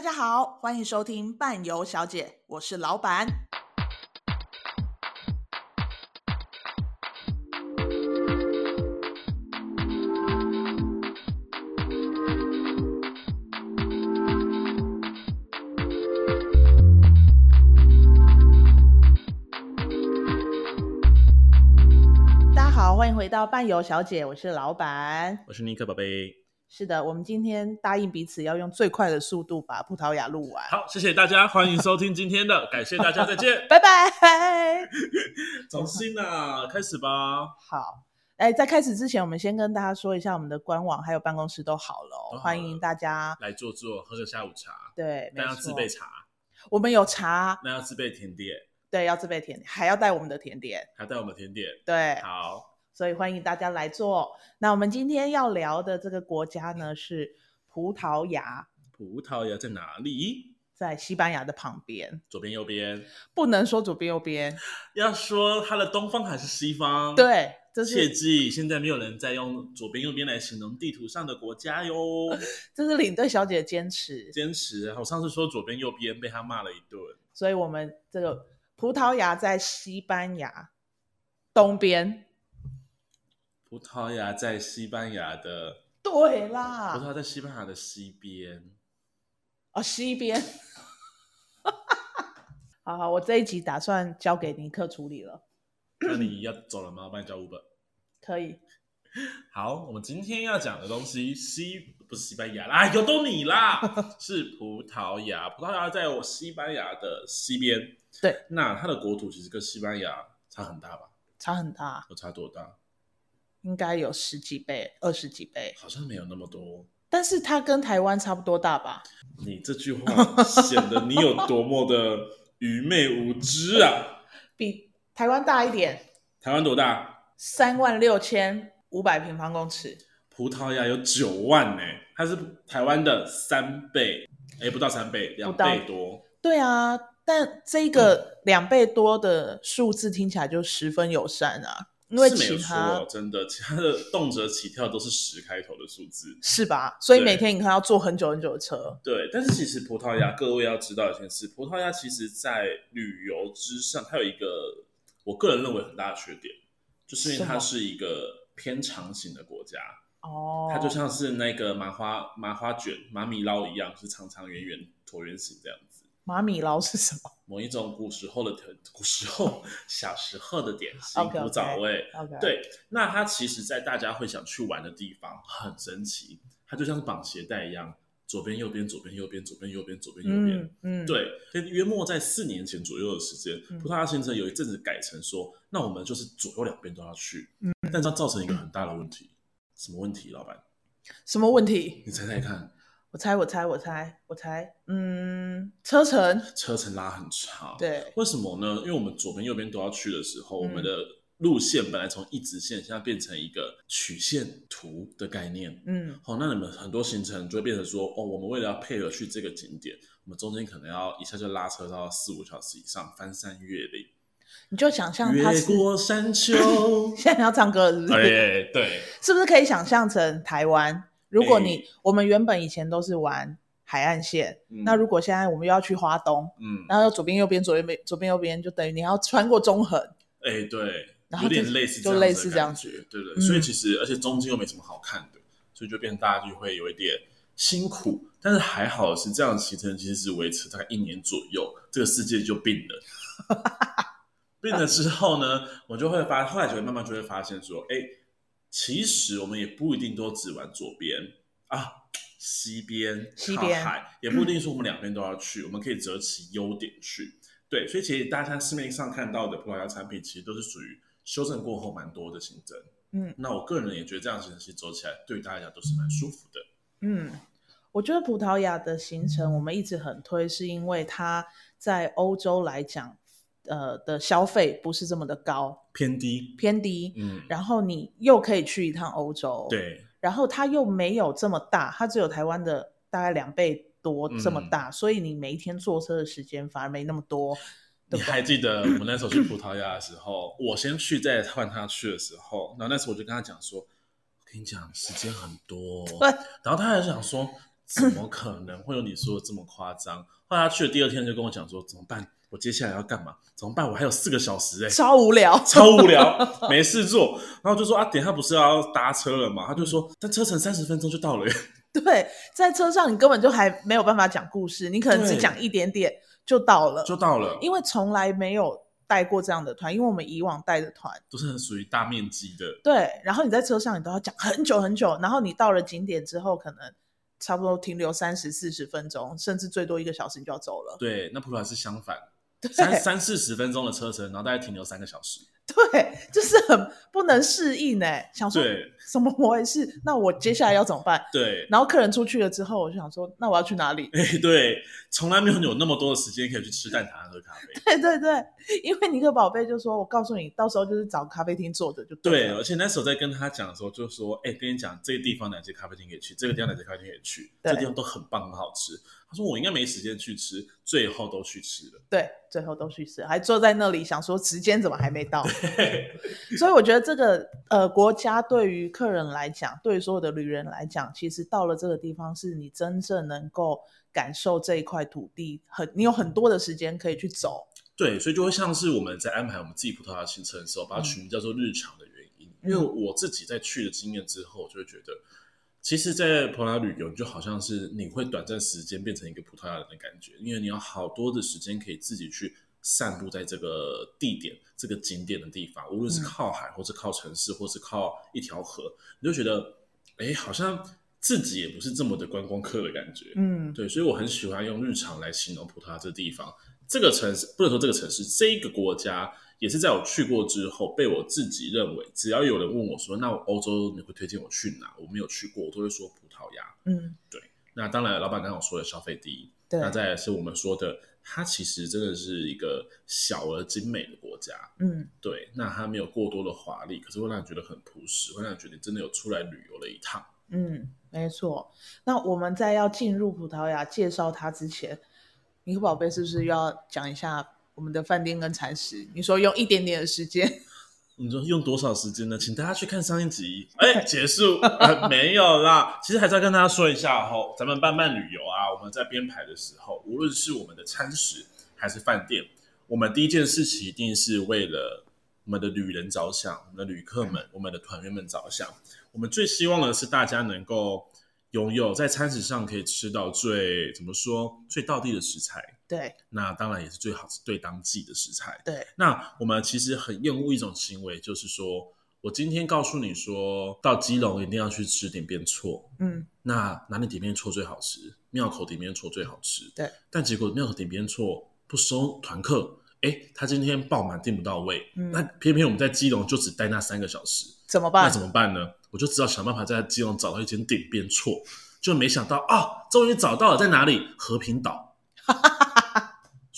大家好，欢迎收听伴游小姐，我是老板。大家好，欢迎回到伴游小姐，我是老板，我是尼克宝贝。是的，我们今天答应彼此要用最快的速度把葡萄牙录完。好，谢谢大家，欢迎收听今天的，感谢大家，再见，拜拜。重新啊，开始吧。好，哎，在开始之前，我们先跟大家说一下，我们的官网还有办公室都好了，哦，欢迎大家来坐坐，喝个下午茶。对，那要自备茶。我们有茶，那要自备甜点。对，要自备甜点，还要带我们的甜点，还带我们的甜点。对，好。所以欢迎大家来做。那我们今天要聊的这个国家呢，是葡萄牙。葡萄牙在哪里？在西班牙的旁边，左边右边。不能说左边右边，要说它的东方还是西方？对，这是切记，现在没有人在用左边右边来形容地图上的国家哟。这是领队小姐的坚持，坚持。我上次说左边右边，被她骂了一顿。所以我们这个葡萄牙在西班牙东边。葡萄牙在西班牙的，对啦。葡萄牙在西班牙的西边，哦，西边。好好，我这一集打算交给尼克处理了。那你要走了吗？我帮你叫 Uber。可以。好，我们今天要讲的东西，西不是西班牙啦，有都你啦，是葡萄牙。葡萄牙在我西班牙的西边。对。那它的国土其实跟西班牙差很大吧？差很大。有差多大？应该有十几倍、二十几倍，好像没有那么多。但是它跟台湾差不多大吧？你这句话显得你有多么的愚昧无知啊！比台湾大一点。台湾多大？三万六千五百平方公尺。葡萄牙有九万呢，它是台湾的三倍，哎，不到三倍，两倍多。对啊，但这个两倍多的数字听起来就十分友善啊。因为其他没有错，真的，其他的动辄起跳都是十开头的数字，是吧？所以每天你看要坐很久很久的车。对，但是其实葡萄牙，各位要知道一件事，葡萄牙其实在旅游之上，它有一个我个人认为很大的缺点，就是因为它是一个偏长型的国家哦，它就像是那个麻花麻花卷、马米捞一样，是长长圆圆椭圆形这样子。马米劳是什么？某一种古时候的古时候小时候的点心，古早味。Okay. 对，那它其实，在大家会想去玩的地方，很神奇。它就像是绑鞋带一样，左边右边，左边右边，左边右边，左边右边。嗯，嗯对。约莫在四年前左右的时间，嗯、葡萄牙行程有一阵子改成说，那我们就是左右两边都要去。嗯，但这造成一个很大的问题。嗯、什么问题，老板？什么问题？你猜猜看。我猜，我猜，我猜，我猜，嗯，车程，车程拉很长，对，为什么呢？因为我们左边、右边都要去的时候，嗯、我们的路线本来从一直线，现在变成一个曲线图的概念，嗯，好，那你们很多行程就会变成说，哦，我们为了要配合去这个景点，我们中间可能要一下就拉车到四五小时以上，翻山越岭，你就想象它越过山丘，现在要唱歌是不是？对对，是不是可以想象成台湾？如果你、欸、我们原本以前都是玩海岸线，嗯、那如果现在我们又要去花东，嗯，然后左边右边左边左边右边，就等于你要穿过中横，哎、欸，对，然后有点类似就类似这样子，对对，所以其实、嗯、而且中间又没什么好看的，所以就变成大家就会有一点辛苦，但是还好是这样的行程其实是维持大概一年左右，这个世界就病了，病了之后呢，我就会发，后来就会慢慢就会发现说，哎、欸。其实我们也不一定都只玩左边啊，西边西边海也不一定说我们两边都要去，嗯、我们可以择其优点去。对，所以其实大家市面上看到的葡萄牙产品，其实都是属于修正过后蛮多的行程。嗯，那我个人也觉得这样的行程走起来对大家都是蛮舒服的。嗯，我觉得葡萄牙的行程我们一直很推，是因为它在欧洲来讲。呃的消费不是这么的高，偏低，偏低。嗯，然后你又可以去一趟欧洲，对，然后它又没有这么大，它只有台湾的大概两倍多这么大，嗯、所以你每一天坐车的时间反而没那么多。你还记得我那时候去葡萄牙的时候，我先去再换他去的时候，然后那时候我就跟他讲说，我跟你讲时间很多，对，然后他还想说。怎么可能会有你说的这么夸张？后来他去了第二天就跟我讲说，怎么办？我接下来要干嘛？怎么办？我还有四个小时哎、欸，超无聊，超无聊，没事做。然后就说啊，等一下不是要搭车了嘛？他就说，但车程三十分钟就到了耶。对，在车上你根本就还没有办法讲故事，你可能只讲一点点就到了，就到了。因为从来没有带过这样的团，因为我们以往带的团都是很属于大面积的。对，然后你在车上你都要讲很久很久，然后你到了景点之后，可能差不多停留三十四十分钟，甚至最多一个小时你就要走了。对，那普陀是相反。三三四十分钟的车程，然后大概停留三个小时。对，就是很不能适应哎，想说什么我也是，那我接下来要怎么办？对，然后客人出去了之后，我就想说，那我要去哪里？哎，对，从来没有有那么多的时间可以去吃蛋挞、喝咖啡。对对对，因为尼克宝贝就说，我告诉你，到时候就是找咖啡厅坐着就对。对，而且那时候在跟他讲的时候，就说，哎，跟你讲，这个地方哪些咖啡厅可以去，这个地方哪些咖啡厅可以去，这个地方都很棒，很好吃。他说：“我应该没时间去吃，最后都去吃了。对，最后都去吃，还坐在那里想说时间怎么还没到。所以我觉得这个呃国家对于客人来讲，对于所有的旅人来讲，其实到了这个地方是你真正能够感受这一块土地，很你有很多的时间可以去走。对，所以就会像是我们在安排我们自己葡萄牙行程的时候，把它取名叫做日常的原因。嗯、因为我自己在去的经验之后，就会觉得。”其实，在葡萄牙旅游就好像是你会短暂时间变成一个葡萄牙人的感觉，因为你有好多的时间可以自己去散步在这个地点、这个景点的地方，无论是靠海，或是靠城市，或是靠一条河，你就觉得，哎，好像自己也不是这么的观光客的感觉。嗯，对，所以我很喜欢用日常来形容葡萄牙这个地方，这个城市不能说这个城市，这一个国家。也是在我去过之后，被我自己认为，只要有人问我说：“那欧洲你会推荐我去哪？”我没有去过，我都会说葡萄牙。嗯，对。那当然，老板刚刚说的消费第一，对。那再来是我们说的，它其实真的是一个小而精美的国家。嗯，对。那它没有过多的华丽，可是会让你觉得很朴实，会让你觉得真的有出来旅游了一趟。嗯，没错。那我们在要进入葡萄牙介绍它之前，尼克宝贝是不是要讲一下？我们的饭店跟餐食，你说用一点点的时间，你说用多少时间呢？请大家去看上一集。哎，结束、呃、没有啦。其实还是要跟大家说一下吼，咱们伴伴旅游啊，我们在编排的时候，无论是我们的餐食还是饭店，我们第一件事情一定是为了我们的旅人着想，我们的旅客们，我们的团员们着想。我们最希望的是大家能够拥有在餐食上可以吃到最怎么说最道地的食材。对，那当然也是最好是对当季的食材。对，那我们其实很厌恶一种行为，就是说我今天告诉你说到基隆一定要去吃点边错，嗯，那哪里点边错最好吃？庙口点边错最好吃。对，但结果庙口点边错不收团客，哎，他今天爆满订不到位，嗯，那偏偏我们在基隆就只待那三个小时，怎么办？那怎么办呢？我就只好想办法在基隆找到一间点边错，就没想到啊，终于找到了，在哪里？和平岛。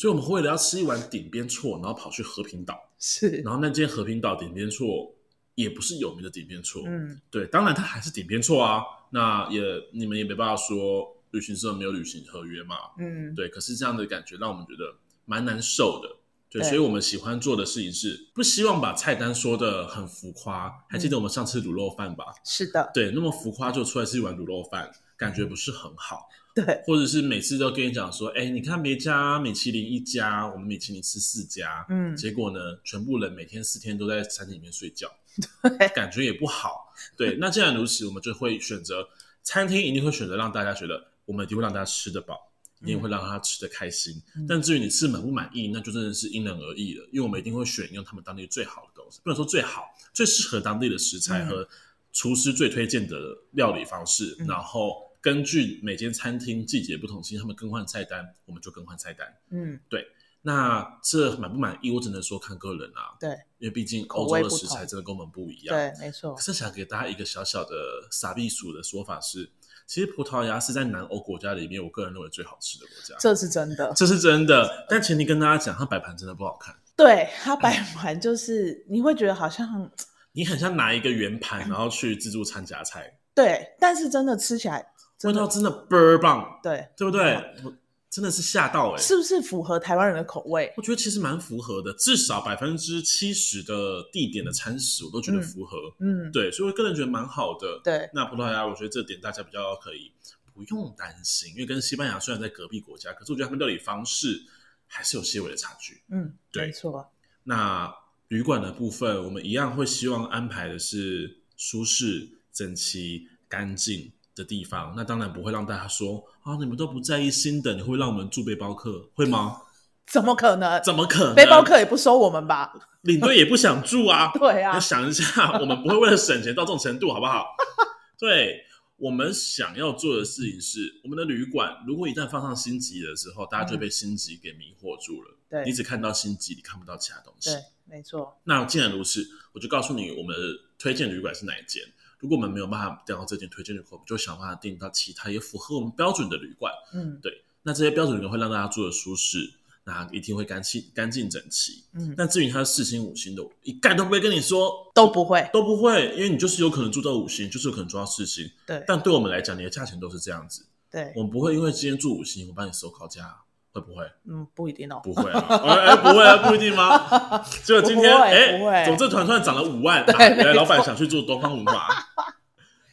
所以我们为了要吃一碗顶边错，然后跑去和平岛。是，然后那间和平岛顶边错也不是有名的顶边错。嗯，对，当然它还是顶边错啊。那也你们也没办法说旅行社没有履行合约嘛。嗯，对。可是这样的感觉让我们觉得蛮难受的。对，对，所以我们喜欢做的事情是不希望把菜单说的很浮夸。还记得我们上次卤肉饭吧？是的。对，那么浮夸就出来是一碗卤肉饭，感觉不是很好。对，或者是每次都跟你讲说，哎，你看别家米其林一家，我们米其林吃四家，嗯，结果呢，全部人每天四天都在餐厅里面睡觉，对，感觉也不好。对，那既然如此，我们就会选择餐厅，一定会选择让大家觉得我们一定会让大家吃得饱，一定会让他吃得开心。嗯，但至于你吃满不满意，那就真的是因人而异了，因为我们一定会选用他们当地最好的东西，不能说最好，最适合当地的食材和厨师最推荐的料理方式，嗯，然后。根据每间餐厅季节不同，其实他们更换菜单，我们就更换菜单。嗯，对。那这满不满意，我只能说看个人啊。对，因为毕竟欧洲的食材真的跟我们不一样。对，没错。可是想给大家一个小小的傻避暑的说法是，其实葡萄牙是在南欧国家里面，我个人认为最好吃的国家。这是真的，这是真的。但前提跟大家讲，它摆盘真的不好看。对，它摆盘就是你会觉得好像你很像拿一个圆盘，然后去自助餐夹菜。对，但是真的吃起来。味道真的倍儿棒，对，对不对？我真的是吓到哎、欸！是不是符合台湾人的口味？我觉得其实蛮符合的，至少百分之七十的地点的餐食我都觉得符合。嗯，对，所以我个人觉得蛮好的。对，那葡萄牙，我觉得这点大家比较可以不用担心，因为跟西班牙虽然在隔壁国家，可是我觉得他们料理方式还是有些微的差距。嗯，对，没错。那旅馆的部分，我们一样会希望安排的是舒适、整齐、干净的地方。那当然不会让大家说啊，你们都不在意新的，你会让我们住背包客，会吗？怎么可能？怎么可能？背包客也不收我们吧？领队也不想住啊。对啊，你想一下，我们不会为了省钱到这种程度，好不好？对，我们想要做的事情是，我们的旅馆如果一旦放上星级的时候，大家就被星级给迷惑住了。嗯对，你只看到星级，你看不到其他东西。对，没错。那既然如此，我就告诉你，我们的推荐旅馆是哪一间。如果我们没有办法订到这间推荐旅馆，我们就想办法订到其他也符合我们标准的旅馆。嗯，对。那这些标准旅馆会让大家住的舒适，那一定会干净、干净整齐。嗯。但至于它是四星、五星的，一概都不会跟你说，都不会，都不会，因为你就是有可能住到五星，就是有可能住到四星。对。但对我们来讲，你的价钱都是这样子。对。我们不会因为今天住五星，我帮你收高价。会不会？嗯，不一定哦。不会啊，哎，不会啊，不一定吗？结果今天，哎，总之团突然涨了五万，原来老板想去做东方文化，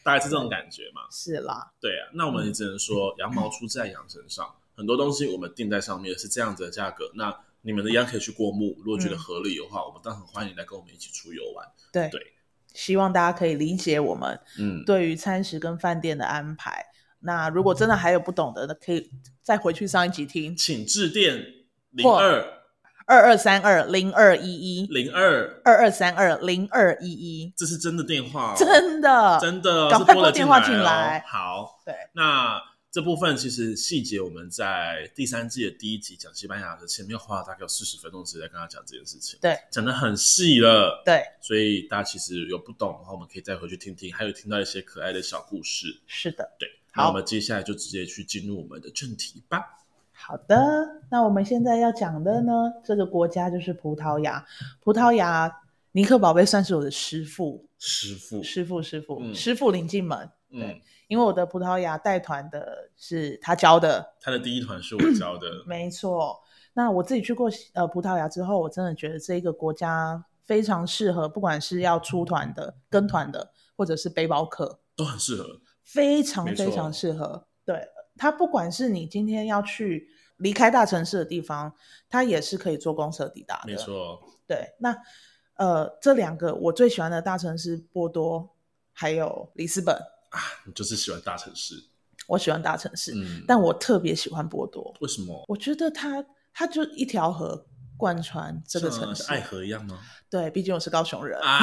大概是这种感觉嘛。是啦。对啊，那我们也只能说 羊毛出在羊身上，很多东西我们定在上面是这样子的价格，那你们的羊可以去过目，如果觉得合理的话，我们当然很欢迎来跟我们一起出游玩。对对，希望大家可以理解我们，嗯，对于餐食跟饭店的安排。那如果真的还有不懂的，那可以再回去上一集听，请致电零二二二三二零二一一。零二。二二三二零二一一，这是真的电话，真的。真的，赶快拨电话进来。好，对，那这部分其实细节我们在第三季的第一集讲西班牙的前面花了大概有四十分钟时间跟他讲这件事情，对，讲的很细了，对，所以大家其实有不懂的话，我们可以再回去听听，还有听到一些可爱的小故事，是的，对。好，那我们接下来就直接去进入我们的正题吧。好的，那我们现在要讲的呢，这个国家就是葡萄牙。葡萄牙，尼克宝贝算是我的师傅，师傅，师傅，师傅，嗯、师傅领进门。对、嗯，因为我的葡萄牙带团的是他教的，他的第一团是我教的，没错。那我自己去过呃葡萄牙之后，我真的觉得这个国家非常适合，不管是要出团的、跟团的，或者是背包客，都很适合。非常非常适合，对，它不管是你今天要去离开大城市的地方，它也是可以坐公车抵达的。没错，对，那呃，这两个我最喜欢的大城市波多还有里斯本啊，你就是喜欢大城市，我喜欢大城市，嗯，但我特别喜欢波多，为什么？我觉得它它就一条河贯穿这个城市，像爱河一样吗？对，毕竟我是高雄人啊，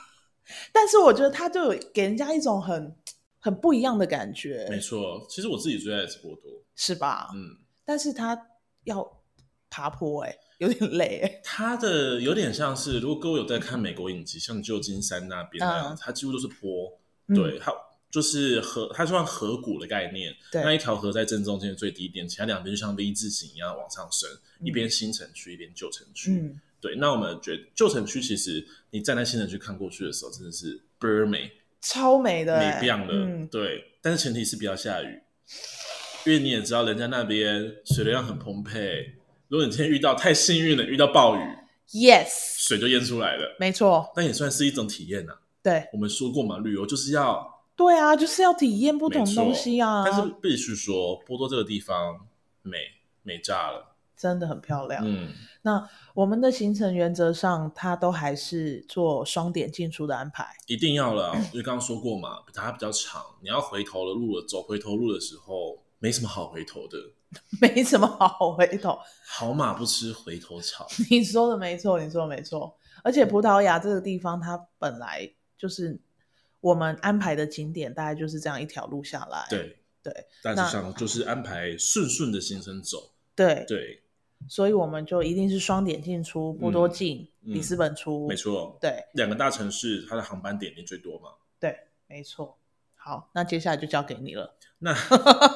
但是我觉得它就给人家一种很。很不一样的感觉，没错。其实我自己最爱的是波多，是吧？嗯，但是它要爬坡，欸，哎，有点累，欸。它的有点像是，如果各位有在看美国影集，像旧金山那边那样，它几乎都是坡。嗯、对，它就是河，它算河谷的概念。对，那一条河在正中间的最低点，其他两边就像 V 字形一样往上升，嗯、一边新城区，一边旧城区。嗯，对。那我们觉得旧城区其实你站在新城区看过去的时候，真的是倍儿美。超美的，美变了，嗯，对，但是前提是不要下雨，因为你也知道人家那边水流量很丰沛。如果你今天遇到太幸运了，遇到暴雨，yes，水就淹出来了，没错，但也算是一种体验呐、啊。对，我们说过嘛，旅游就是要，对啊，就是要体验不同东西啊。但是必须说，波多这个地方美美炸了。真的很漂亮。嗯，那我们的行程原则上，它都还是做双点进出的安排。一定要了，因为刚刚说过嘛，它比较长，你要回头的路了，走回头路的时候，没什么好回头的。没什么好回头，好马不吃回头草。你说的没错，你说的没错。而且葡萄牙这个地方，它本来就是我们安排的景点，大概就是这样一条路下来。对对，大致上就是安排顺顺的行程走。对对。所以我们就一定是双点进出，波多进，里斯本出。没错，对，两个大城市，它的航班点点最多嘛。对，没错。好，那接下来就交给你了。那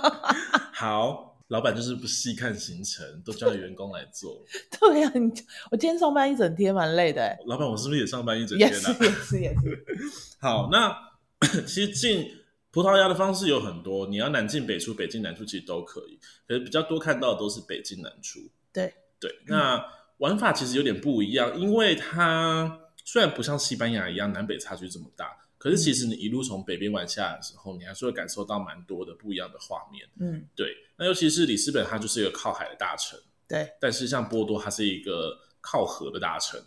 好，老板就是不细看行程，都交给员工来做。对呀、啊，你我今天上班一整天，蛮累的。老板，我是不是也上班一整天呢？也是，也是，也是。好，那 其实进葡萄牙的方式有很多，你要南进北出，北进南出其实都可以。可是比较多看到的都是北进南出。对对，那玩法其实有点不一样，因为它虽然不像西班牙一样南北差距这么大，可是其实你一路从北边玩下来的时候，你还是会感受到蛮多的不一样的画面。嗯，对。那尤其是里斯本，它就是一个靠海的大城。对。但是像波多，它是一个靠河的大城。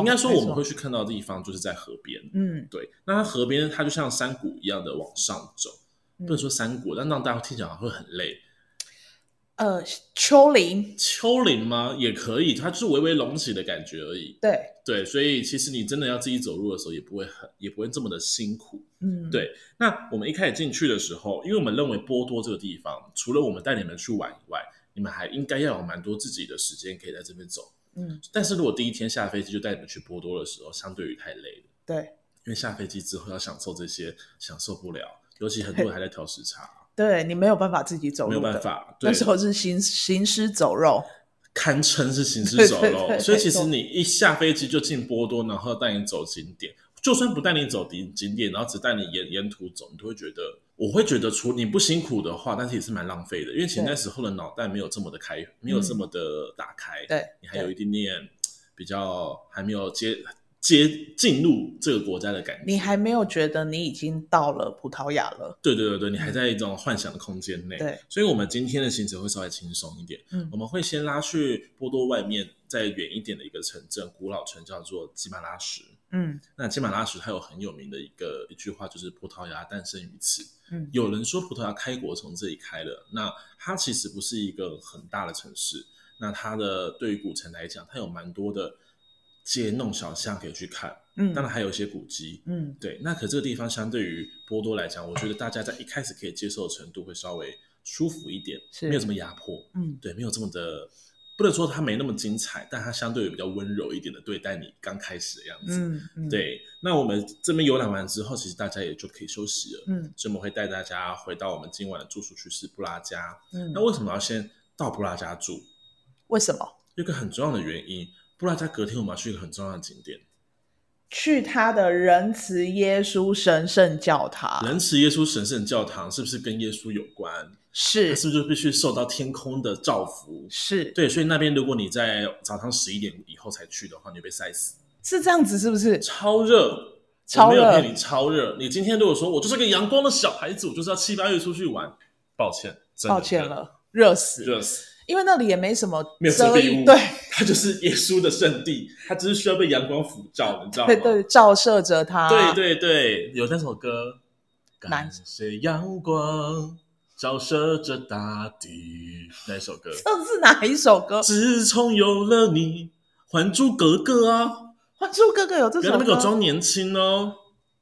应该说我们会去看到的地方，就是在河边。嗯，对。那它河边，它就像山谷一样的往上走。嗯、不能说山谷，但让大家听起来会很累。呃，丘陵，丘陵吗？也可以，它就是微微隆起的感觉而已。对对，所以其实你真的要自己走路的时候，也不会很，也不会这么的辛苦。嗯，对。那我们一开始进去的时候，因为我们认为波多这个地方，除了我们带你们去玩以外，你们还应该要有蛮多自己的时间可以在这边走。嗯，但是如果第一天下飞机就带你们去波多的时候，相对于太累了。对，因为下飞机之后要享受这些，享受不了，尤其很多人还在调时差。对，你没有办法自己走路，没有办法。那时候是行行尸走肉，堪称是行尸走肉。对对对，所以其实你一下飞机就进波多，然后带你走景点，就算不带你走景景点，然后只带你沿沿途走，你都会觉得，我会觉得，除你不辛苦的话，但是也是蛮浪费的，因为其实那时候的脑袋没有这么的开，没有这么的打开。对，你还有一点点比较还没有接。接进入这个国家的感觉，你还没有觉得你已经到了葡萄牙了？对对对对，你还在一种幻想的空间内。对，所以，我们今天的行程会稍微轻松一点。嗯，我们会先拉去波多外面再远一点的一个城镇，古老城叫做基马拉什。嗯，那基马拉什它有很有名的一个一句话，就是葡萄牙诞生于此。嗯，有人说葡萄牙开国从这里开了。那它其实不是一个很大的城市。那它的对于古城来讲，它有蛮多的街弄小巷可以去看。嗯，当然还有一些古迹，嗯，对。那可这个地方相对于波多来讲，我觉得大家在一开始可以接受的程度会稍微舒服一点，是没有这么压迫，嗯，对，没有这么的，不能说它没那么精彩，但它相对于比较温柔一点的对待你刚开始的样子，嗯，嗯对。那我们这边游览完之后，其实大家也就可以休息了，嗯，所以我们会带大家回到我们今晚的住宿区是布拉加，嗯，那为什么要先到布拉加住？为什么？有一个很重要的原因，布拉加隔天我们要去一个很重要的景点。去他的仁慈耶稣神圣教堂。仁慈耶稣神圣教堂是不是跟耶稣有关？是，是不是必须受到天空的照拂？是对，所以那边如果你在早上十一点以后才去的话，你会被晒死。是这样子，是不是？超热，超热，我没有骗你，超热。你今天如果说我就是个阳光的小孩子，我就是要七八月出去玩，抱歉，真的抱歉了，热死，热死。因为那里也没什么遮没有遮蔽物，对，它就是耶稣的圣地，它只是需要被阳光普照，你知道吗？对对，照射着它。对对对，有那首歌，感谢阳光照射着大地，那首歌？这是哪一首歌？自从有了你，《还珠格格》啊，《还珠格格》有这首歌，那么装年轻哦。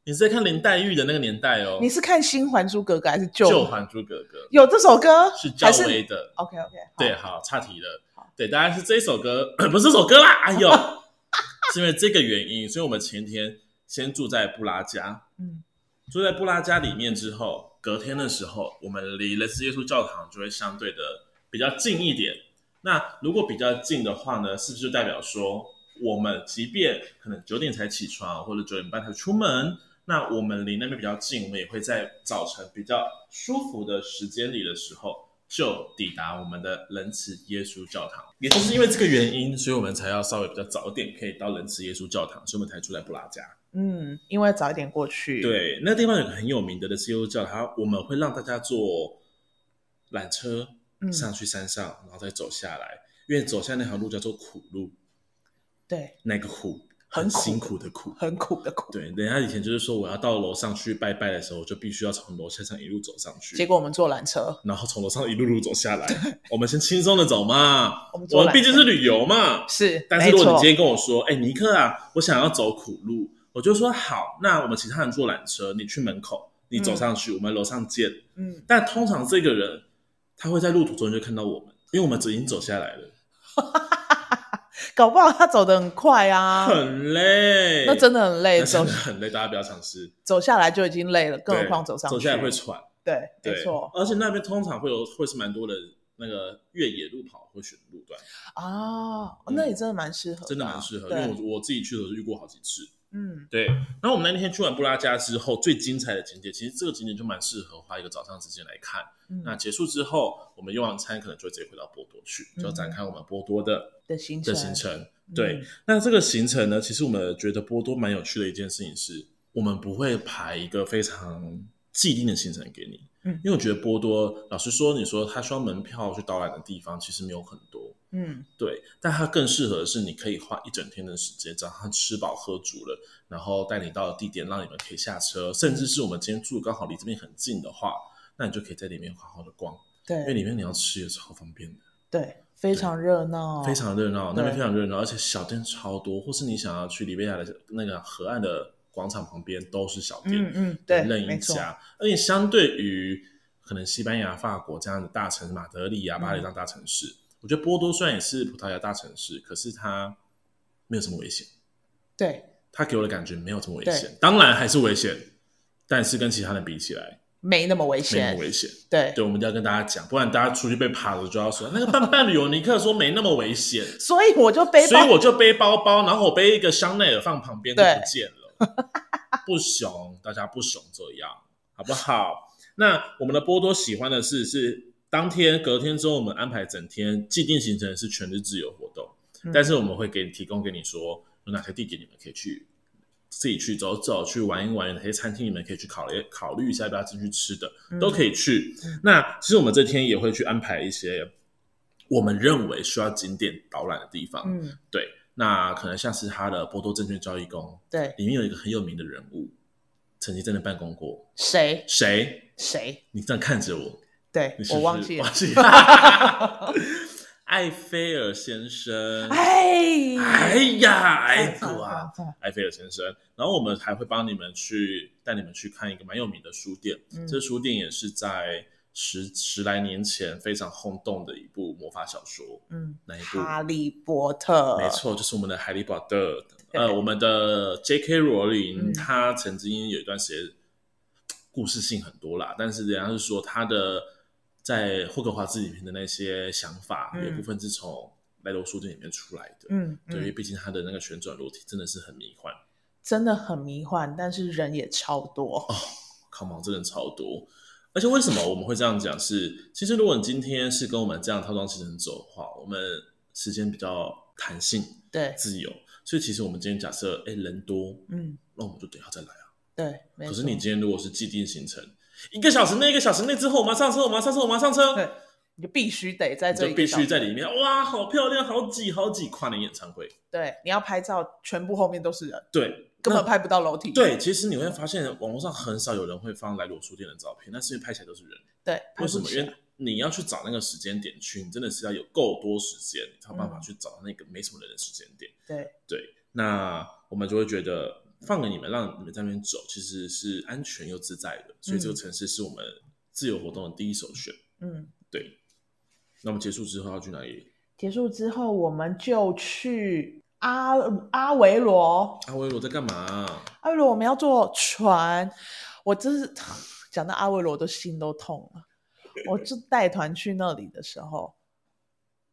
你是在看林黛玉的那个年代哦？你是看新《还珠格格》还是旧《旧还珠格格》？有这首歌是赵薇的。OK OK，对，好，岔题了。对，当然是这首歌，不是这首歌啦。哎呦，是因为这个原因，所以我们前天先住在布拉加。嗯，住在布拉加里面之后，隔天的时候，我们离了斯耶稣教堂就会相对的比较近一点。那如果比较近的话呢，是不是就代表说，我们即便可能九点才起床，或者九点半才出门？那我们离那边比较近，我们也会在早晨比较舒服的时间里的时候，就抵达我们的仁慈耶稣教堂。也就是因为这个原因，所以我们才要稍微比较早一点可以到仁慈耶稣教堂，所以我们才住在布拉加。嗯，因为早一点过去。对，那个地方有个很有名的仁慈耶稣教堂，我们会让大家坐缆车上去山上，嗯、然后再走下来，因为走下那条路叫做苦路。对，那个苦。很辛苦的苦，很苦的苦。对，人家以前就是说，我要到楼上去拜拜的时候，就必须要从楼下上一路走上去。结果我们坐缆车，然后从楼上一路路走下来。我们先轻松的走嘛，我们我们毕竟是旅游嘛。是，但是如果你今天跟我说，哎，尼克啊，我想要走苦路，我就说好，那我们其他人坐缆车，你去门口，你走上去，嗯、我们楼上见。嗯。但通常这个人他会在路途中就看到我们，因为我们已经走下来了。搞不好他走得很快啊，很累，那真的很累，真的很累，大家不要尝试。走下来就已经累了，更何况走上去，走下来会喘。对，对没错。而且那边通常会有，会是蛮多的那个越野路跑会选路段啊，那也真的蛮适合，真的蛮适合，因为我我自己去的时候遇过好几次。嗯，对。然后我们那天去完布拉加之后，最精彩的景点，其实这个景点就蛮适合花一个早上时间来看。那结束之后，我们用完餐可能就直接回到波多去，就要展开我们波多的的行程。的行程。对，那这个行程呢，其实我们觉得波多蛮有趣的一件事情是，我们不会排一个非常既定的行程给你。嗯，因为我觉得波多，老实说，你说他需要门票去导览的地方，其实没有很多。嗯，对，但它更适合的是，你可以花一整天的时间，早上吃饱喝足了，然后带你到地点，让你们可以下车，甚至是我们今天住刚好离这边很近的话，那你就可以在里面好好的逛。对，因为里面你要吃也超方便的。对，非常热闹，非常热闹，那边非常热闹，而且小店超多，或是你想要去里贝亚的那个河岸的广场旁边都是小店，嗯嗯，对，任一家。而且相对于可能西班牙、法国这样的大城市，马德里啊、巴黎这样大城市。嗯我觉得波多虽然也是葡萄牙大城市，可是它没有这么危险。对，它给我的感觉没有这么危险。当然还是危险，但是跟其他人比起来，没那么危险，没那么危险。对，对，我们就要跟大家讲，不然大家出去被扒了就要说那个伴伴旅游尼克说没那么危险，所以我就背，所以我就背包包，然后我背一个香奈儿放旁边就不见了。不熊，大家不熊这样，好不好？那我们的波多喜欢的是是。当天、隔天之后，我们安排整天既定行程是全日自由活动，嗯、但是我们会给你提供给你说有哪些地点你们可以去自己去走走、去玩一玩，有哪些餐厅你们可以去考虑考虑一下要不要进去吃的，嗯、都可以去。嗯、那其实我们这天也会去安排一些我们认为需要景点导览的地方。嗯，对，那可能像是他的波多证券交易宫，对，里面有一个很有名的人物，曾经在那办公过。谁？谁？谁？你这样看着我。对，我忘记了。艾菲尔先生，哎，哎呀，哎啊，艾菲尔先生。然后我们还会帮你们去带你们去看一个蛮有名的书店。嗯、这书店也是在十十来年前非常轰动的一部魔法小说。嗯，那一部？哈利波特。没错，就是我们的哈利波特。呃，我们的 J.K. 罗琳，嗯、他曾经有一段时间故事性很多啦，但是人家是说他的。在霍格华兹里面的那些想法，有部分是从莱罗书店里面出来的。嗯，对，因为毕竟它的那个旋转楼梯真的是很迷幻，真的很迷幻，但是人也超多哦，Come on，真的超多。而且为什么我们会这样讲？是其实如果你今天是跟我们这样套装行程走的话，我们时间比较弹性，对，自由。所以其实我们今天假设哎人多，嗯，那我们就等下再来啊。对，可是你今天如果是既定行程。一个小时内，一个小时内之后，我们上车，我们上车，我们上车。对，你就必须得在这必须在里面。哇，好漂亮，好挤，好挤，跨年演唱会。对，你要拍照，全部后面都是人。对，根本拍不到楼梯。对，其实你会发现，网络上很少有人会放莱罗书店的照片，那是因为拍起来都是人。对，为什么？因为你要去找那个时间点去，你真的是要有够多时间，你才有办法去找那个没什么人的时间点。对对，那我们就会觉得。放给你们，让你们在那边走，其实是安全又自在的，所以这个城市是我们自由活动的第一首选。嗯，对。那么结束之后要去哪里？结束之后我们就去阿阿维罗。阿维罗在干嘛？阿维罗我们要坐船。我真是 讲到阿维罗的心都痛了。我就带团去那里的时候，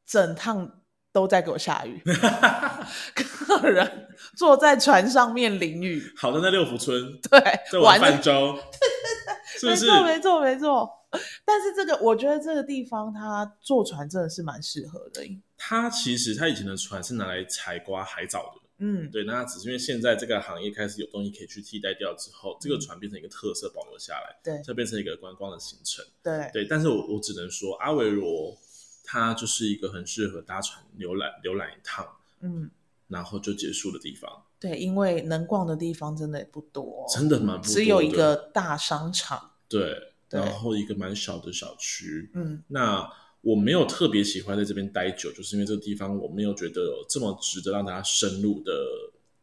整趟。都在给我下雨，客人坐在船上面淋雨。好的，在六福村，对，在玩泛舟，没错，没错，没错。但是这个，我觉得这个地方，它坐船真的是蛮适合的。它其实它以前的船是拿来采刮海藻的，嗯，对。那只是因为现在这个行业开始有东西可以去替代掉之后，这个船变成一个特色保留下来，对，就变成一个观光的行程，对，对。但是我我只能说，阿维罗。它就是一个很适合搭船浏览浏览一趟，嗯，然后就结束的地方。对，因为能逛的地方真的也不多，真的蛮不多的，只有一个大商场，对，对，然后一个蛮小的小区，嗯，那我没有特别喜欢在这边待久，就是因为这个地方我没有觉得有这么值得让大家深入的。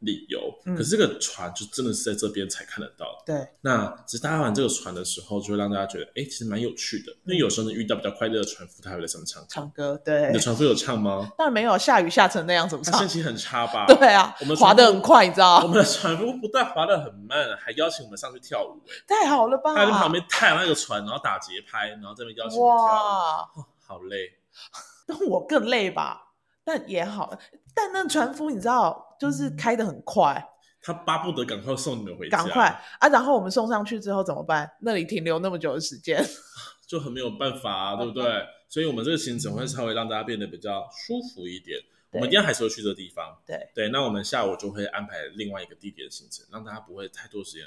理由，可是这个船就真的是在这边才看得到。对，那只是搭完这个船的时候，就会让大家觉得，哎，其实蛮有趣的。因为有时候你遇到比较快乐的船夫，他会在上面唱唱歌。对，你的船夫有唱吗？当然没有，下雨下成那样怎么唱？他心情很差吧？对啊，我们划得很快，你知道？我们的船夫不但划得很慢，还邀请我们上去跳舞。太好了吧？他在旁边踏那个船，然后打节拍，然后这边邀请我们跳舞。好累，但我更累吧？但也好，但那船夫你知道？就是开的很快，他巴不得赶快送你们回家。赶快啊！然后我们送上去之后怎么办？那里停留那么久的时间，就很没有办法啊，对不对？所以，我们这个行程会稍微让大家变得比较舒服一点。我们今天还是会去这个地方。对对，那我们下午就会安排另外一个地点的行程，让大家不会太多时间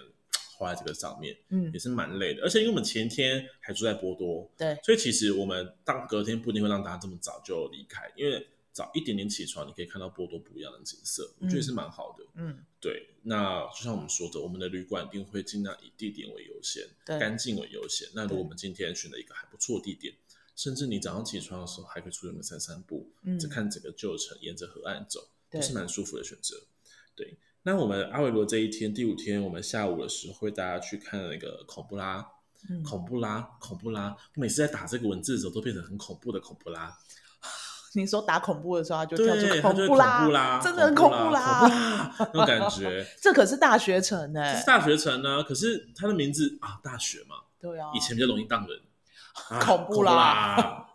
花在这个上面。嗯，也是蛮累的。而且因为我们前天还住在波多，对，所以其实我们当隔天不一定会让大家这么早就离开，因为早一点点起床，你可以看到波多不一样的景色，我觉得是蛮好的。嗯，对。那就像我们说的，我们的旅馆一定会尽量以地点为优先，对，干净为优先。那如果我们今天选了一个还不错地点。甚至你早上起床的时候，还可以出去散散步，嗯，只看整个旧城，沿着河岸走，都是蛮舒服的选择。对，那我们阿维罗这一天第五天，我们下午的时候会带大家去看那个孔布拉，嗯、孔布拉，孔布拉。我每次在打这个文字的时候，都变成很恐怖的恐怖拉。你说打恐怖的时候，他就恐布拉，恐布拉，真的很恐怖啦，恐怖啦，那种感觉。这可是大学城呢、欸，这是大学城呢、啊。可是它的名字啊，大学嘛，对啊，以前比较容易当人。恐怖啦！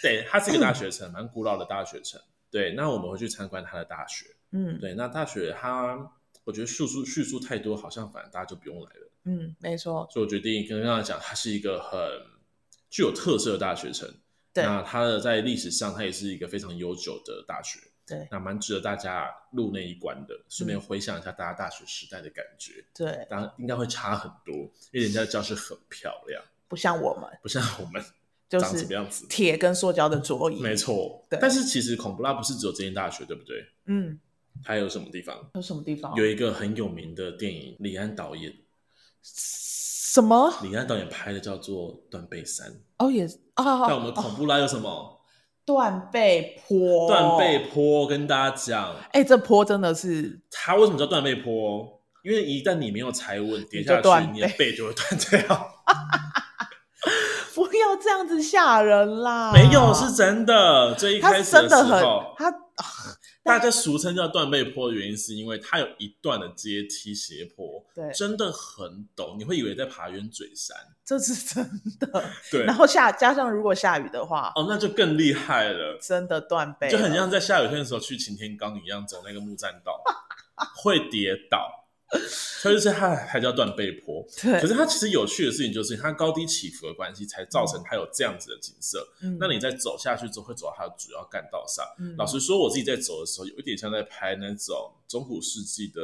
对，它是一个大学城，蛮古老的大学城。对，那我们会去参观它的大学。嗯，对，那大学它，我觉得叙述叙述太多，好像反而大家就不用来了。嗯，没错。所以我决定跟大家讲，它是一个很具有特色的大学城。对，那它的在历史上，它也是一个非常悠久的大学。对，那蛮值得大家入那一关的，顺便回想一下大家大学时代的感觉。对，当然应该会差很多，因为人家的教室很漂亮，不像我们，不像我们，就是长什么样子？铁跟塑胶的桌椅。没错，对。但是其实孔布拉不是只有这间大学，对不对？嗯。还有什么地方？有什么地方？有一个很有名的电影，李安导演。什么？李安导演拍的叫做《断背山》。哦，也啊。那我们恐怖拉有什么？断背坡，断背坡，跟大家讲，哎、欸，这坡真的是，它为什么叫断背坡？因为一旦你没有踩稳，跌下去，你的背就会断掉。不要这样子吓人啦！没有，是真的。这一开始的时候，他真的很他。大家俗称叫断背坡的原因，是因为它有一段的阶梯斜坡，对，真的很陡，你会以为在爬圆嘴山，这是真的。对，然后下加上如果下雨的话，哦，那就更厉害了，真的断背，就很像在下雨天的时候去擎天岗一样，走那个木栈道，会跌倒。所以就是它还叫断背坡，对。可是它其实有趣的事情就是它高低起伏的关系，才造成它有这样子的景色。嗯，那你在走下去之后，会走到它的主要干道上。嗯，老实说，我自己在走的时候，有一点像在拍那种中古世纪的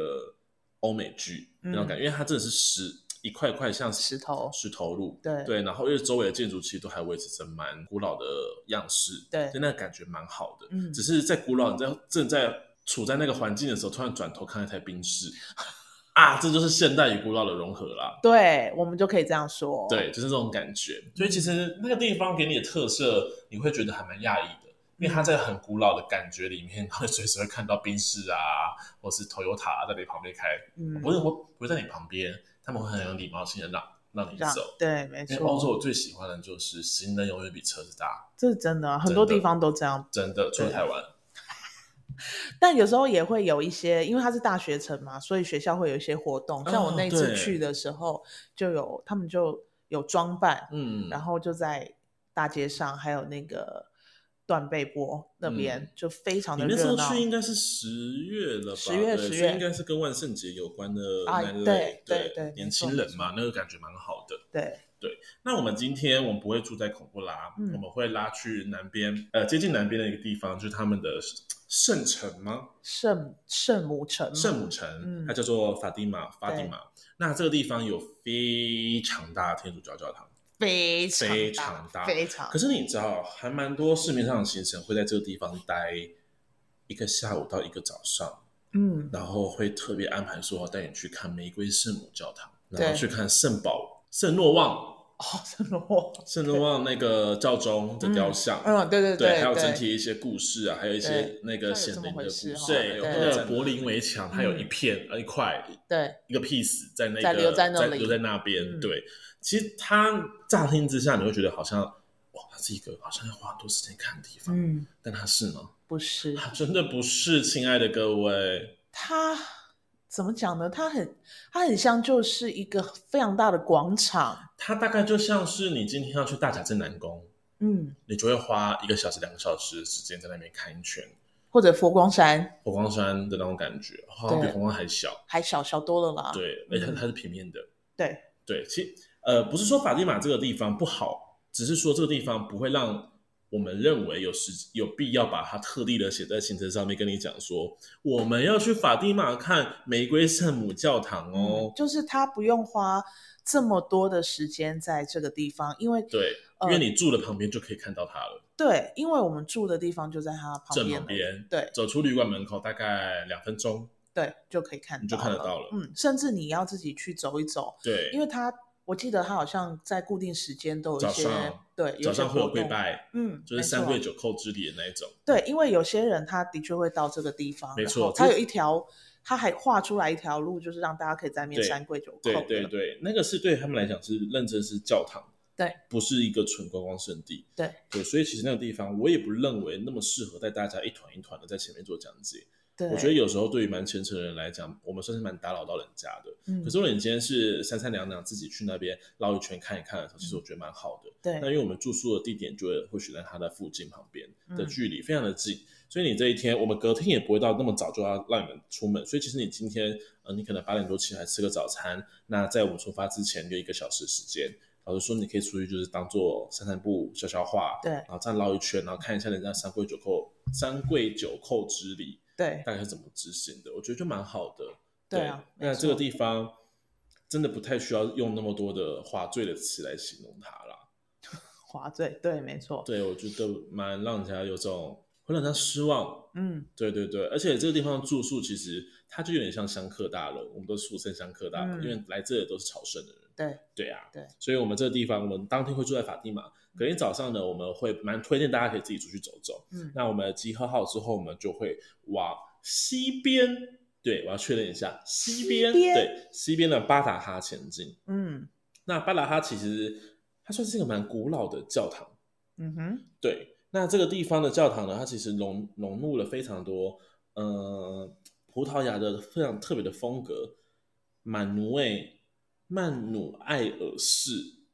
欧美剧那种感觉，因为它真的是石一块块像石头石头路，对对。然后因为周围的建筑其实都还维持着蛮古老的样式，对，就那个感觉蛮好的。嗯，只是在古老你在正在处在那个环境的时候，突然转头看一台宾士。啊，这就是现代与古老的融合啦。对，我们就可以这样说。对，就是这种感觉。所以其实那个地方给你的特色，你会觉得还蛮讶异的，因为它在很古老的感觉里面，会随时会看到宾士啊，或是 Toyota 在你旁边开。嗯，不是我不会在你旁边，他们会很有礼貌性的让让你走。对，没错。因为欧洲我最喜欢的就是行人永远比车子大。这是真的，很多地方都这样。真的，除了台湾。但有时候也会有一些，因为它是大学城嘛，所以学校会有一些活动。像我那次去的时候，就有他们就有装扮，嗯，然后就在大街上，还有那个断背坡那边，嗯、就非常的热闹。你那时候去应该是十月了吧？十月十月，应该是跟万圣节有关的那类，对对对，对，年轻人嘛，那个感觉蛮好的。对。对，那我们今天我们不会住在孔布拉，嗯、我们会拉去南边，呃，接近南边的一个地方，就是他们的圣城吗？圣圣母城，圣母城，嗯、它叫做法蒂玛，法蒂玛。那这个地方有非常大的天主教教堂，非常非常大，非常。可是你知道，还蛮多市面上的行程会在这个地方待一个下午到一个早上，嗯，然后会特别安排说要带你去看玫瑰圣母教堂，然后去看圣保。圣诺望哦，圣罗望，圣罗望那个教宗的雕像，嗯，对对对，还有整体一些故事啊，还有一些那个显灵的故事，对，那个柏林围墙，它有一片呃一块，对，一个 piece 在那个在留在那边，对，其实它乍听之下你会觉得好像哇，它是一个好像要花很多时间看的地方，嗯，但它是吗？不是，它真的不是，亲爱的各位，它。怎么讲呢？它很，它很像就是一个非常大的广场。它大概就像是你今天要去大甲镇南宫，嗯，你就会花一个小时、两个小时的时间在那边看一圈，或者佛光山，佛光山的那种感觉，好像比佛光还小，还小小多了啦。对，而且它是平面的。对对，其实呃，不是说法蒂玛这个地方不好，只是说这个地方不会让我们认为有时有必要把它特地的写在行程上面，跟你讲说，我们要去法蒂玛看玫瑰圣母教堂哦，嗯、就是他不用花这么多的时间在这个地方，因为对，因为你住的旁边就可以看到它了。对，因为我们住的地方就在它旁边，正旁边。对，走出旅馆门口大概两分钟，对，就可以看到，你就看得到了。嗯，甚至你要自己去走一走，对，因为它，我记得他好像在固定时间都有一些，早上对，早上会有跪拜，嗯，就是三跪九叩之礼的那一种。对，因为有些人他的确会到这个地方，没错，他有一条，他还画出来一条路，就是让大家可以在面三跪九叩。对对对，那个是对他们来讲是认真是教堂。对，不是一个纯观光圣地。对对，所以其实那个地方我也不认为那么适合带大家一团一团的在前面做讲解。对，我觉得有时候对于蛮虔诚的人来讲，我们算是蛮打扰到人家的。嗯，可是如果你今天是三三两两自己去那边绕一圈看一看的时候，其实我觉得蛮好的。对，那因为我们住宿的地点就会会选在它的附近旁边的距离非常的近，所以你这一天我们隔天也不会到那么早就要让你们出门。所以其实你今天呃，你可能八点多起来吃个早餐，那在我们出发之前就一个小时时间。老师说，你可以出去就是当做散散步、消消化，对，然后再绕一圈，然后看一下人家三跪九叩、三跪九叩之礼，对，大概是怎么执行的？我觉得就蛮好的。对，对啊，那这个地方真的不太需要用那么多的华丽的词来形容它啦。华丽，对，没错。对，我觉得蛮让人家有种会让人家失望。嗯，对对对，而且这个地方住宿其实它就有点像香客大楼，我们都俗称香客大楼，嗯，因为来这里都是朝圣的人。对对啊，对，所以我们这个地方，我们当天会住在法蒂玛。隔天早上呢，我们会蛮推荐大家可以自己出去走走。嗯，那我们集合好之后，我们就会往西边。对，我要确认一下，西边。西边对，西边的巴达哈前进。嗯，那巴达哈其实它算是一个蛮古老的教堂。嗯哼，对。那这个地方的教堂呢，它其实融融入了非常多，呃，葡萄牙的非常特别的风格，满奴诶。曼努埃尔式，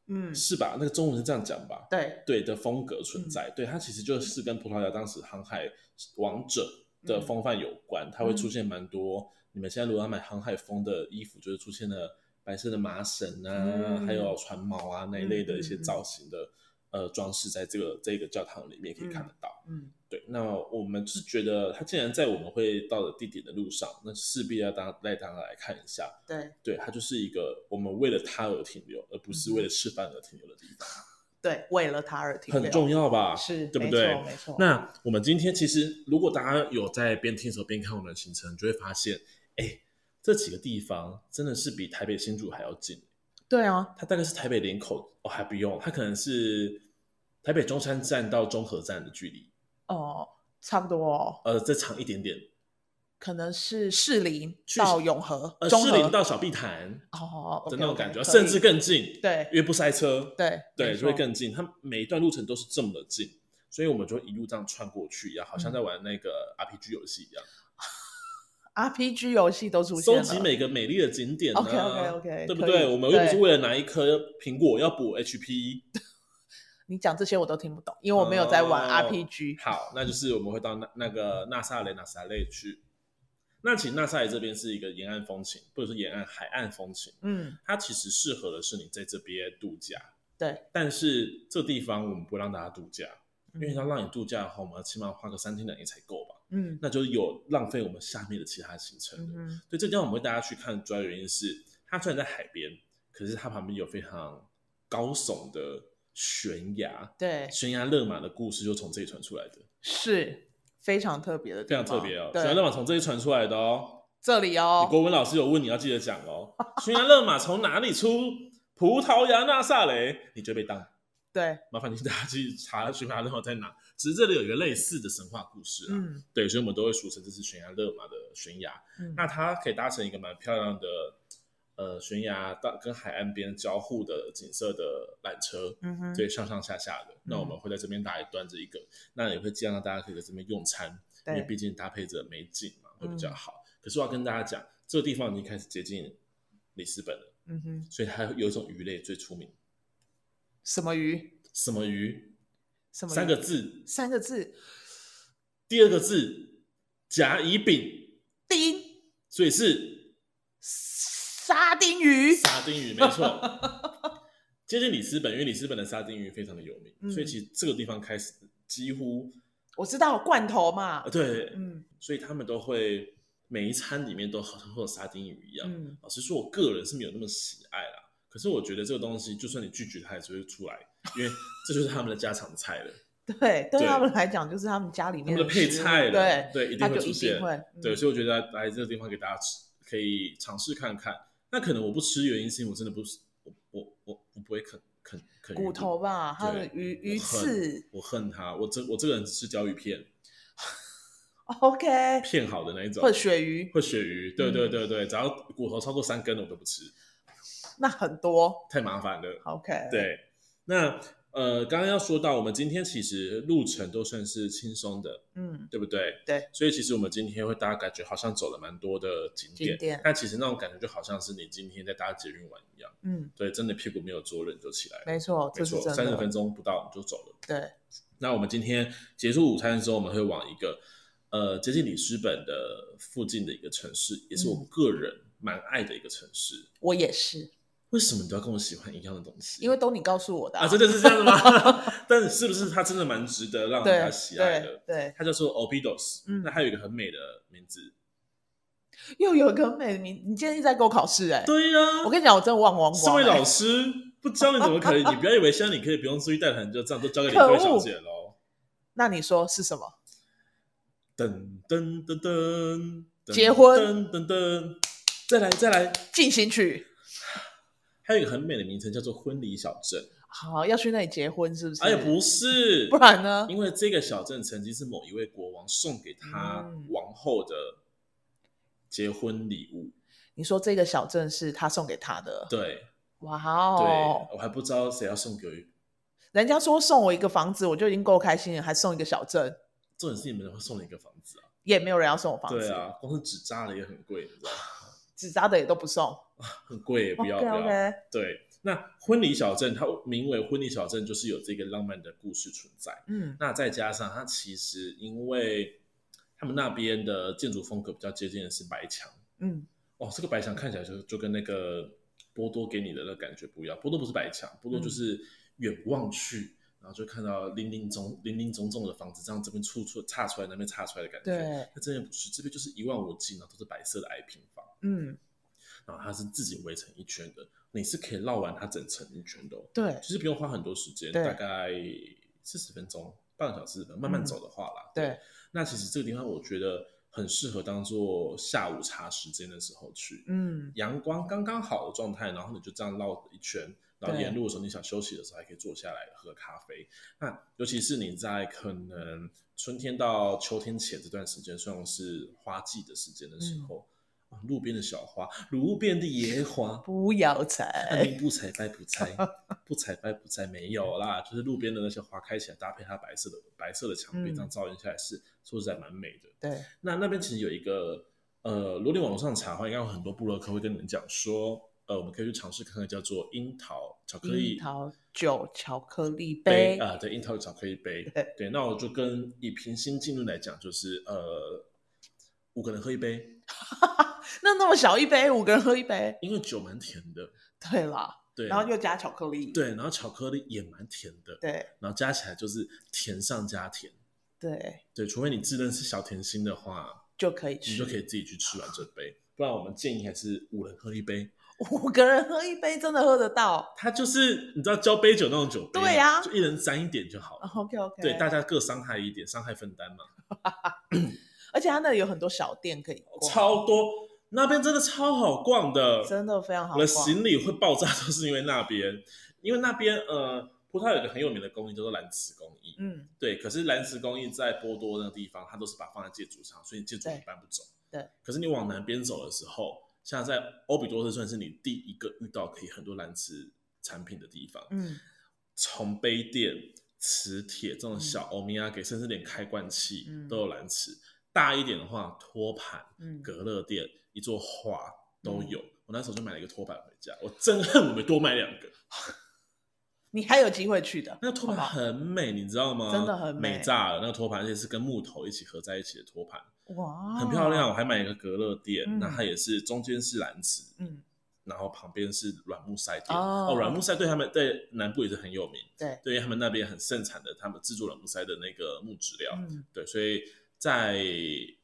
嗯，是吧？那个中文是这样讲吧？对，对的风格存在，嗯、对它其实就是跟葡萄牙当时航海王者的风范有关，嗯、它会出现蛮多。嗯、你们现在如果要买航海风的衣服，就是出现了白色的麻绳啊，嗯、还有船锚啊那一类的一些造型的、嗯、呃装饰，在这个这个教堂里面可以看得到，嗯。嗯对，那我们是觉得他既然在我们会到的地点的路上，那势必要当带大家来看一下。对，对，它就是一个我们为了他而停留，而不是为了吃饭而停留的地方。对，为了他而停留，很重要吧？是，对不对？没错，没错。那我们今天其实，如果大家有在边听的时候边看我们的行程，就会发现，哎，这几个地方真的是比台北新竹还要近。对啊，它大概是台北林口哦，还不用，它可能是台北中山站到中和站的距离。哦，差不多哦。呃，再长一点点，可能是士林到永和，呃，士林到小碧潭哦的那种感觉，甚至更近。对，因为不塞车。对对，就会更近。它每一段路程都是这么的近，所以我们就一路这样穿过去一样，好像在玩那个 RPG 游戏一样。RPG 游戏都出现了，收集每个美丽的景点。OK OK OK，对不对？我们又不是为了拿一颗苹果要补 HP。你讲这些我都听不懂，因为我没有在玩 RPG。哦、好，那就是我们会到那那个纳萨雷纳萨雷去。那其实纳萨雷这边是一个沿岸风情，或者是沿岸海岸风情。嗯，它其实适合的是你在这边度假。对，但是这地方我们不让大家度假，嗯、因为要让你度假的话，我们要起码花个三天两夜才够吧。嗯，那就是有浪费我们下面的其他行程的。嗯，所以这地方我们会带大家去看，主要原因是它虽然在海边，可是它旁边有非常高耸的。悬崖，对，悬崖勒马的故事就从这里传出来的，是非常特别的，非常特别哦。悬崖勒马从这里传出来的哦，这里哦。国文老师有问你要记得讲哦。悬崖勒马从哪里出？葡萄牙那萨雷，你就被当。对，麻烦你大家去查悬崖勒马在哪。只是这里有一个类似的神话故事啊，嗯，对，所以我们都会俗称这是悬崖勒马的悬崖。嗯，那它可以搭成一个蛮漂亮的。呃，悬崖到跟海岸边交互的景色的缆车，嗯哼，所以上上下下的。嗯、那我们会在这边搭一段这一个，那也会尽量让大家可以在这边用餐，因为毕竟搭配着美景嘛，会比较好。嗯、可是我要跟大家讲，这个地方已经开始接近里斯本了，嗯哼，所以它有一种鱼类最出名，什么鱼？什么鱼？什么？三个字，三个字。第二个字甲乙丙丁，所以是。沙丁鱼，沙丁鱼没错。接近里斯本，因为里斯本的沙丁鱼非常的有名，嗯、所以其实这个地方开始几乎我知道罐头嘛，对，嗯，所以他们都会每一餐里面都好像会有沙丁鱼一样。嗯，老实说，我个人是没有那么喜爱啦。可是我觉得这个东西，就算你拒绝，它也是会出来，因为这就是他们的家常菜了。对，对他们来讲，就是他们家里面的，的配菜了。对对，一定会出现。嗯、对，所以我觉得来这个地方给大家吃，可以尝试看看。那可能我不吃原因是因为我真的不是我我我我不会啃啃啃骨头吧？它的鱼鱼刺，我恨它。我这我这个人只吃胶鱼片。OK，片好的那一种，或鳕鱼，或鳕鱼。对对对对，只要骨头超过三根，我都不吃。那很多，太麻烦了。OK，对，那。呃，刚刚要说到，我们今天其实路程都算是轻松的，嗯，对不对？对，所以其实我们今天会大家感觉好像走了蛮多的景点，景点，但其实那种感觉就好像是你今天在搭捷运玩一样，嗯，对，真的屁股没有坐稳就起来了，没错，没错，三十分钟不到我们就走了。对，那我们今天结束午餐的时候，我们会往一个呃接近里斯本的附近的一个城市，也是我个人蛮爱的一个城市，嗯、我也是。为什么你都要跟我喜欢一样的东西？因为都你告诉我的啊！啊真的是这样的吗？但是是不是他真的蛮值得让人家喜爱的？对，对对，它叫做 Opidos，嗯，那还有一个很美的名字，又有一个很美的名。你今天一直在给我考试哎、欸？对呀、啊，我跟你讲，我真的忘光光、欸。这位老师不教你怎么可以？你不要以为现在你可以不用注意带团，就这样都交给领队小姐喽。那你说是什么？噔噔噔噔，结婚，噔噔噔，再来再来，进行曲。还有一个很美的名称叫做婚礼小镇，好，要去那里结婚是不是？哎呀，不是，不然呢？因为这个小镇曾经是某一位国王送给他王后的结婚礼物。你说这个小镇是他送给他的？对，哇哦，对，我还不知道谁要送给。人家说送我一个房子，我就已经够开心了，还送一个小镇。重点是你们会送你一个房子啊？也没有人要送我房子。对啊，光是纸扎的也很贵，你知道 纸扎的也都不送。很贵，不要.不要。对，那婚礼小镇它名为婚礼小镇，就是有这个浪漫的故事存在。嗯，那再加上它其实因为他们那边的建筑风格比较接近的是白墙。嗯，哦，这个白墙看起来就就跟那个波多给你的那个感觉不一样。波多不是白墙，波多就是远望去，嗯、然后就看到林林总林林总总的房子，这样这边处处岔出来，那边岔出来的感觉。对，那真的不是，这边就是一望无际，然后都是白色的矮平房。嗯。然后它是自己围成一圈的，你是可以绕完它整层一圈的。对，其实不用花很多时间，大概四十分钟，半个小时，慢慢走的话啦。对，那其实这个地方我觉得很适合当做下午茶时间的时候去。嗯，阳光刚刚好的状态，然后你就这样绕一圈，然后沿路的时候你想休息的时候还可以坐下来喝咖啡。那尤其是你在可能春天到秋天前这段时间，算是花季的时间的时候。路边的小花，路边的野花，不要采，你不采白不采，不采白不采，没有啦，就是路边的那些花开起来，搭配它白色的白色的墙壁，这样照映下来是说实在蛮美的。对，那那边其实有一个，呃，如果你网络上查的话，应该有很多部落客会跟你们讲说，呃，我们可以去尝试看看叫做樱桃巧克力，樱桃酒巧克力杯啊，对，樱桃巧克力杯，对，对，那我就跟以平心静论来讲，就是呃，五个人喝一杯。那那么小一杯，五个人喝一杯，因为酒蛮甜的。对啦，对，然后又加巧克力，对，然后巧克力也蛮甜的，对，然后加起来就是甜上加甜，对，对，除非你自认是小甜心的话，就可以吃，你就可以自己去吃完这杯，不然我们建议还是五人喝一杯，五个人喝一杯真的喝得到，它就是你知道交杯酒那种酒杯，对呀，就一人沾一点就好了，OK OK，对，大家各伤害一点，伤害分担嘛，而且它那里有很多小店可以逛，超多。那边真的超好逛的，真的非常好逛。我的行李会爆炸都是因为那边，因为那边呃，葡萄有一个很有名的工艺叫做蓝瓷工艺，嗯，对。可是蓝瓷工艺在波多那个地方，它都是把它放在建筑上，所以建筑你搬不走。对。可是你往南边走的时候，像在欧比多斯算是你第一个遇到可以很多蓝瓷产品的地方，嗯，从杯垫、磁铁这种小欧米亚给，甚至连开罐器都有蓝瓷。大一点的话，托盘、隔热垫。一座画都有，嗯、我那时候就买了一个托盘回家，我真恨我没多买两个。你还有机会去的，那个托盘很美，好好你知道吗？真的很美，美炸了。那个托盘而且是跟木头一起合在一起的托盘，哇，很漂亮。我还买一个隔热垫，嗯、那它也是中间是蓝瓷，嗯，然后旁边是软木塞店。哦，哦，软木塞对他们在南部也是很有名。对，对于他们那边很盛产的，他们制作软木塞的那个木质料。嗯，对，所以在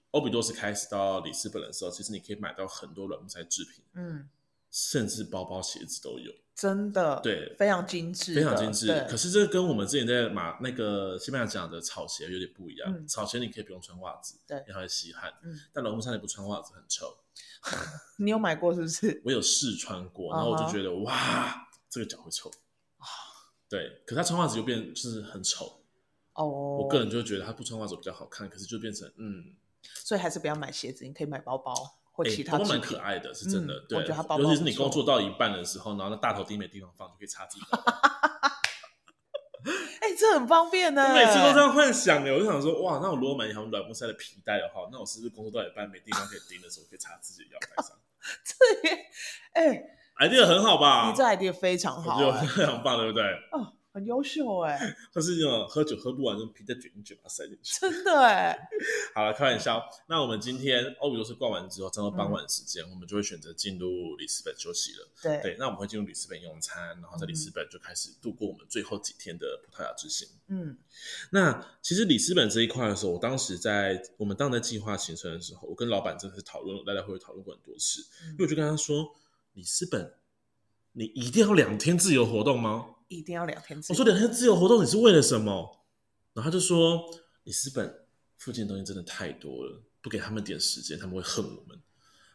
欧比多斯开始到里斯本的时候，其实你可以买到很多软木塞制品。嗯，甚至包包、鞋子都有。真的，对，非常精致，非常精致。可是这跟我们之前在马那个西班牙讲的草鞋有点不一样。嗯、草鞋你可以不用穿袜子，对，因为它会吸汗。嗯，但软木塞你不穿袜子很臭。你有买过是不是？我有试穿过，然后我就觉得、uh huh. 哇，这个脚会臭。对，可是他穿袜子就变就是很丑。哦，oh. 我个人就觉得他不穿袜子比较好看，可是就变成嗯，所以还是不要买鞋子，你可以买包包。或其他都蛮可爱的，是真的。对，尤其是你工作到一半的时候，然后那大头钉没地方放，就可以插自己。哎，这很方便呢。我每次都这样幻想的，我就想说，哇，那我如果买一条软木塞的皮带的话，那我是不是工作到一半没地方可以钉的时候，可以插自己的腰带上？这也，哎，idea 很好吧？你这 idea 非常好，我觉得非常棒，对不对？很优秀哎，或是那种喝酒喝不完，用皮带卷一卷把它塞进去。真的哎，好了，开玩笑。那我们今天欧比多斯逛完之后，正到傍晚时间，我们就会选择进入里斯本休息了。对对，那我们会进入里斯本用餐，然后在里斯本就开始度过我们最后几天的葡萄牙之行。嗯，那其实里斯本这一块的时候，我当时在我们当时在计划行程的时候，我跟老板真的是讨论，来来回回讨论过很多次。因为我就跟他说，里斯本，你一定要两天自由活动吗？一定要两天自由。我说两天自由活动，你是为了什么？然后他就说，里斯本附近的东西真的太多了，不给他们点时间，他们会恨我们。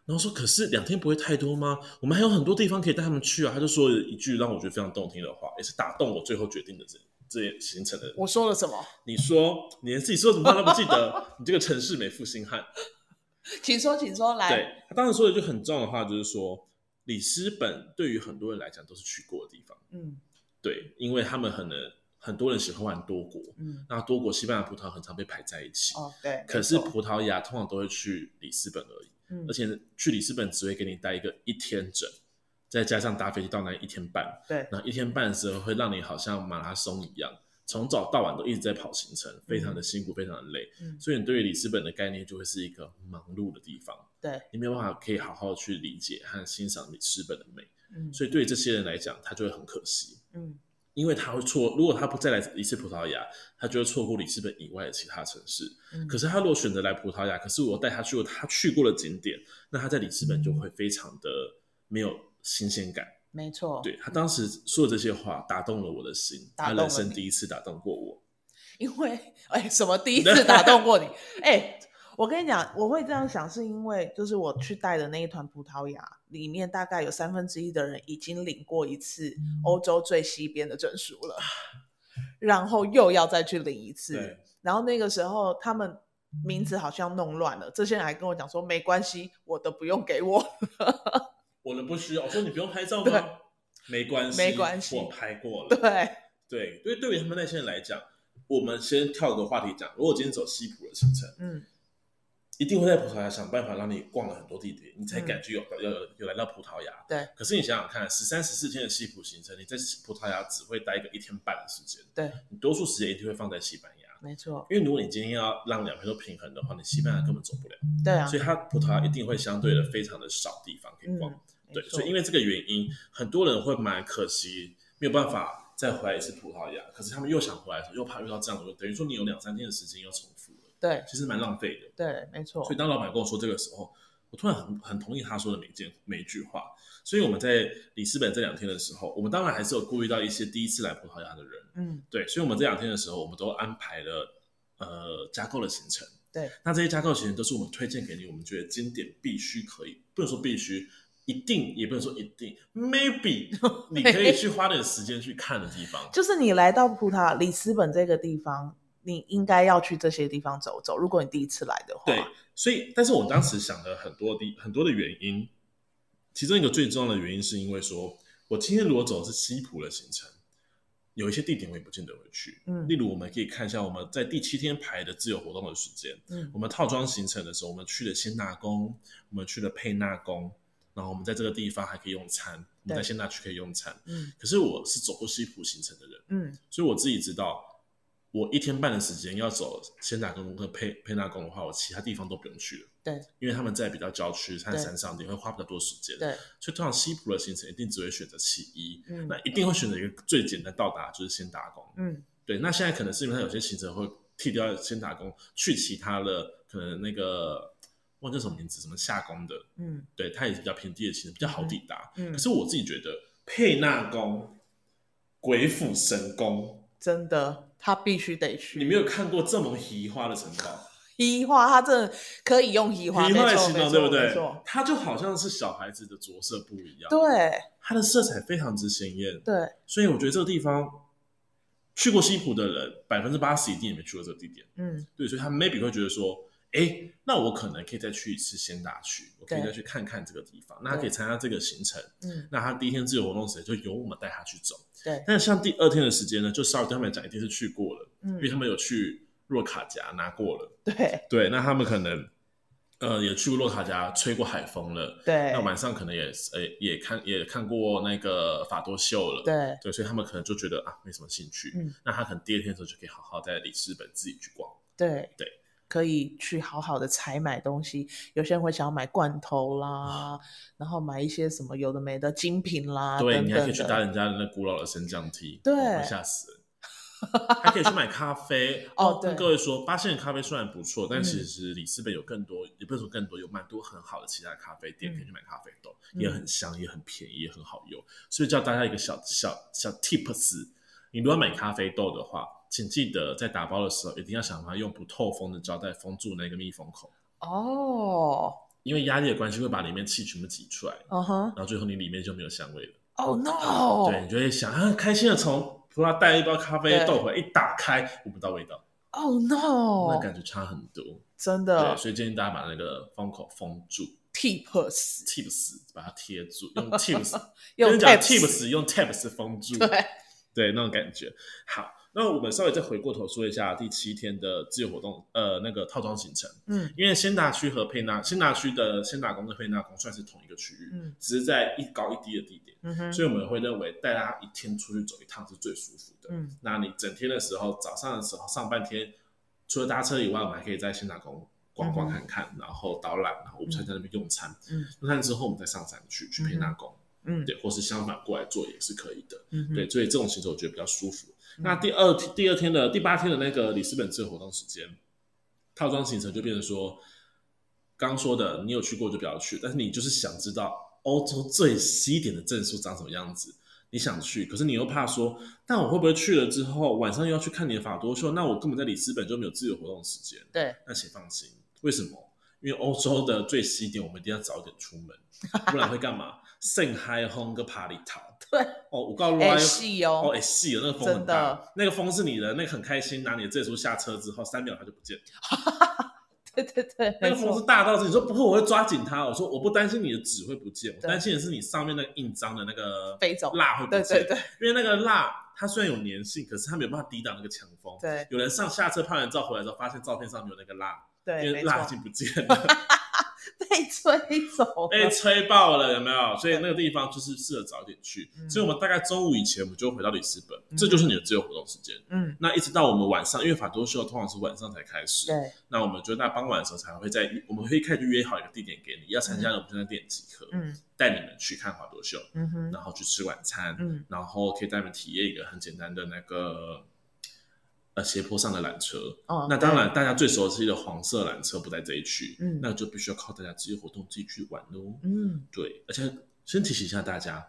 然后说，可是两天不会太多吗？我们还有很多地方可以带他们去啊。他就说了一句让我觉得非常动听的话，也是打动我最后决定的这这行程的。我说了什么？你说你连自己说什么话都不记得？你这个城市美负心汉。请说，请说，来。对，他当时说了一句很重要的话，就是说里斯本对于很多人来讲都是去过的地方。嗯。对，因为他们可能很多人喜欢玩多国，嗯，那多国西班牙、葡萄很常被排在一起，哦，对。可是葡萄牙通常都会去里斯本而已，嗯，而且去里斯本只会给你待一个一天整，再加上搭飞机到那一天半，对，那一天半的时候会让你好像马拉松一样，从早到晚都一直在跑行程，非常的辛苦，非常的累，嗯，所以你对于里斯本的概念就会是一个忙碌的地方，对，你没有办法可以好好去理解和欣赏里斯本的美。嗯，所以对于这些人来讲，他就会很可惜。嗯，因为他会错，如果他不再来一次葡萄牙，他就会错过里斯本以外的其他城市。嗯，可是他如果选择来葡萄牙，可是我带他去过他去过的景点，那他在里斯本就会非常的没有新鲜感。没错，对，他当时说的这些话打动了我的心，他人生第一次打动过我。因为 哎，什么第一次打动过你？哎。我跟你讲，我会这样想，是因为就是我去带的那一团葡萄牙里面，大概有三分之一的人已经领过一次欧洲最西边的证书了，然后又要再去领一次。然后那个时候他们名字好像弄乱了，这些人还跟我讲说没关系，我的不用给我，我的不需要。我说你不用拍照吗？对没关系，没关系，我拍过了。对 对，对，对于他们那些人来讲，我们先跳个话题讲。如果今天走西普的行程，嗯。一定会在葡萄牙想办法让你逛了很多地点，你才感觉有有有，有来到葡萄牙。对。可是你想想看，十三十四天的西普行程，你在葡萄牙只会待一个一天半的时间。对。你多数时间一定会放在西班牙。没错。因为如果你今天要让两边都平衡的话，你西班牙根本走不了。对啊。所以它葡萄牙一定会相对的非常的少地方可以逛。嗯、对。所以因为这个原因，很多人会蛮可惜，没有办法再回来一次葡萄牙。可是他们又想回来的时候，又怕遇到这样的，等于说你有两三天的时间要重复。对，其实蛮浪费的。对，没错。所以当老板跟我说这个时候，我突然很很同意他说的每件每一句话。所以我们在里斯本这两天的时候，我们当然还是有顾虑到一些第一次来葡萄牙的人。嗯，对。所以我们这两天的时候，我们都安排了呃加购的行程。对。那这些加购行程都是我们推荐给你，我们觉得经典必须可以，不能说必须，一定也不能说一定，maybe 你可以去花点时间去看的地方。就是你来到葡萄牙里斯本这个地方。你应该要去这些地方走走。如果你第一次来的话，对，所以，但是我当时想了很多的很多的原因，其中一个最重要的原因是因为说，我今天如果走的是西普的行程，有一些地点我也不见得会去。嗯，例如我们可以看一下我们在第七天排的自由活动的时间。嗯，我们套装行程的时候，我们去了仙纳宫，我们去了佩纳宫，然后我们在这个地方还可以用餐，我们在仙纳区可以用餐。嗯，可是我是走过西普行程的人，嗯，所以我自己知道。我一天半的时间要走先打工和沛沛纳宫的话，我其他地方都不用去了。对，因为他们在比较郊区、在山上你会花比较多时间。对，所以通常西普的行程一定只会选择其一。嗯，那一定会选择一个最简单到达，就是先打工。嗯，对。那现在可能是因为他有些行程会剃掉先打工，去其他的可能那个忘记什么名字，什么下宫的。嗯，对，它也是比较偏低的行程，比较好抵达。嗯，可是我自己觉得佩纳宫、鬼斧神工，真的。他必须得去。你没有看过这么奇花的城堡？奇花，它真的可以用奇花，移花来形容，对不对？没错，它就好像是小孩子的着色布一样。对，它的色彩非常之鲜艳。对，所以我觉得这个地方去过西湖的人，百分之八十一定也没去过这个地点。嗯，对，所以他们 maybe 会觉得说，哎，那我可能可以再去一次仙达区，我可以再去看看这个地方。那他可以参加这个行程。嗯，那他第一天自由活动时就由我们带他去走。对，但是像第二天的时间呢，就稍微对他们来讲，一定是去过了，嗯，因为他们有去洛卡夹拿过了，对对，那他们可能呃也去过洛卡夹吹过海风了，对，那晚上可能也呃也看也看过那个法多秀了，对对，所以他们可能就觉得啊没什么兴趣，嗯，那他可能第二天的时候就可以好好在里斯本自己去逛，对对。可以去好好的采买东西，有些人会想要买罐头啦，啊、然后买一些什么有的没的精品啦。对，等等你还可以去搭人家的那古老的升降梯，对，吓死人。还可以去买咖啡 哦。跟各位说，八仙的咖啡虽然不错，但其实里斯本有更多，嗯、也不是说更多，有蛮多很好的其他咖啡店、嗯、可以去买咖啡豆，也很香，也很便宜，也很好用。所以教大家一个小小小 tips，你如果买咖啡豆的话。请记得在打包的时候一定要想办法用不透风的胶带封住那个密封口哦，因为压力的关系会把里面气全部挤出来，嗯哼，然后最后你里面就没有香味了。哦 no！对，你就会想啊，开心的从葡萄带一包咖啡豆回来，一打开闻不到味道。哦 no！那感觉差很多，真的。对，所以建议大家把那个封口封住，tips，tips，把它贴住，用 tips，用 tips，用 tips 封住，对，对，那种感觉好。那我们稍微再回过头说一下第七天的自由活动，呃，那个套装行程。嗯，因为仙达区和佩纳，仙达区的仙达宫跟佩纳宫算是同一个区域，嗯，只是在一高一低的地点，嗯哼，所以我们会认为带大家一天出去走一趟是最舒服的。嗯，那你整天的时候，早上的时候上半天，除了搭车以外，我们还可以在仙达宫逛逛看看，嗯、然后导览，然后午餐在那边用餐，嗯，用餐之后我们再上山去去佩纳宫，嗯，对，或是相反过来做也是可以的，嗯，对，所以这种行程我觉得比较舒服。那第二第二天的第八天的那个里斯本自由活动时间，套装行程就变成说，刚说的你有去过就不要去，但是你就是想知道欧洲最西点的证书长什么样子，你想去，可是你又怕说，但我会不会去了之后晚上又要去看你的法多秀？那我根本在里斯本就没有自由活动时间。对，那请放心，为什么？因为欧洲的最西点我们一定要早点出门，不然会干嘛？盛嗨轰个趴里逃。对哦，我告诉你，哎细哦，哦哎细哦，那个风很大，那个风是你的，那个很开心，拿你的证书下车之后，三秒它就不见了。对对对，那个风是大到是，你说不会，我会抓紧它。我说我不担心你的纸会不见，我担心的是你上面那个印章的那个蜡会不见。对对对，因为那个蜡它虽然有粘性，可是它没有办法抵挡那个强风。对，有人上下车拍完照回来之后，发现照片上没有那个蜡，对，因为蜡已经不见了。被吹走，被吹爆了，有没有？所以那个地方就是适合早点去。嗯、所以我们大概中午以前，我们就回到里斯本，嗯、这就是你的自由活动时间。嗯，那一直到我们晚上，因为法多秀通常是晚上才开始。对，那我们就在傍晚的时候才会在，我们会开始约好一个地点给你，要参加的我们就在店集合。嗯，带你们去看法多秀。嗯哼，然后去吃晚餐。嗯，然后可以带你们体验一个很简单的那个。呃，斜坡上的缆车，哦，那当然，大家最熟悉的黄色缆车不在这一区，嗯，那就必须要靠大家自己活动自己去玩喽，嗯，对，而且先提醒一下大家，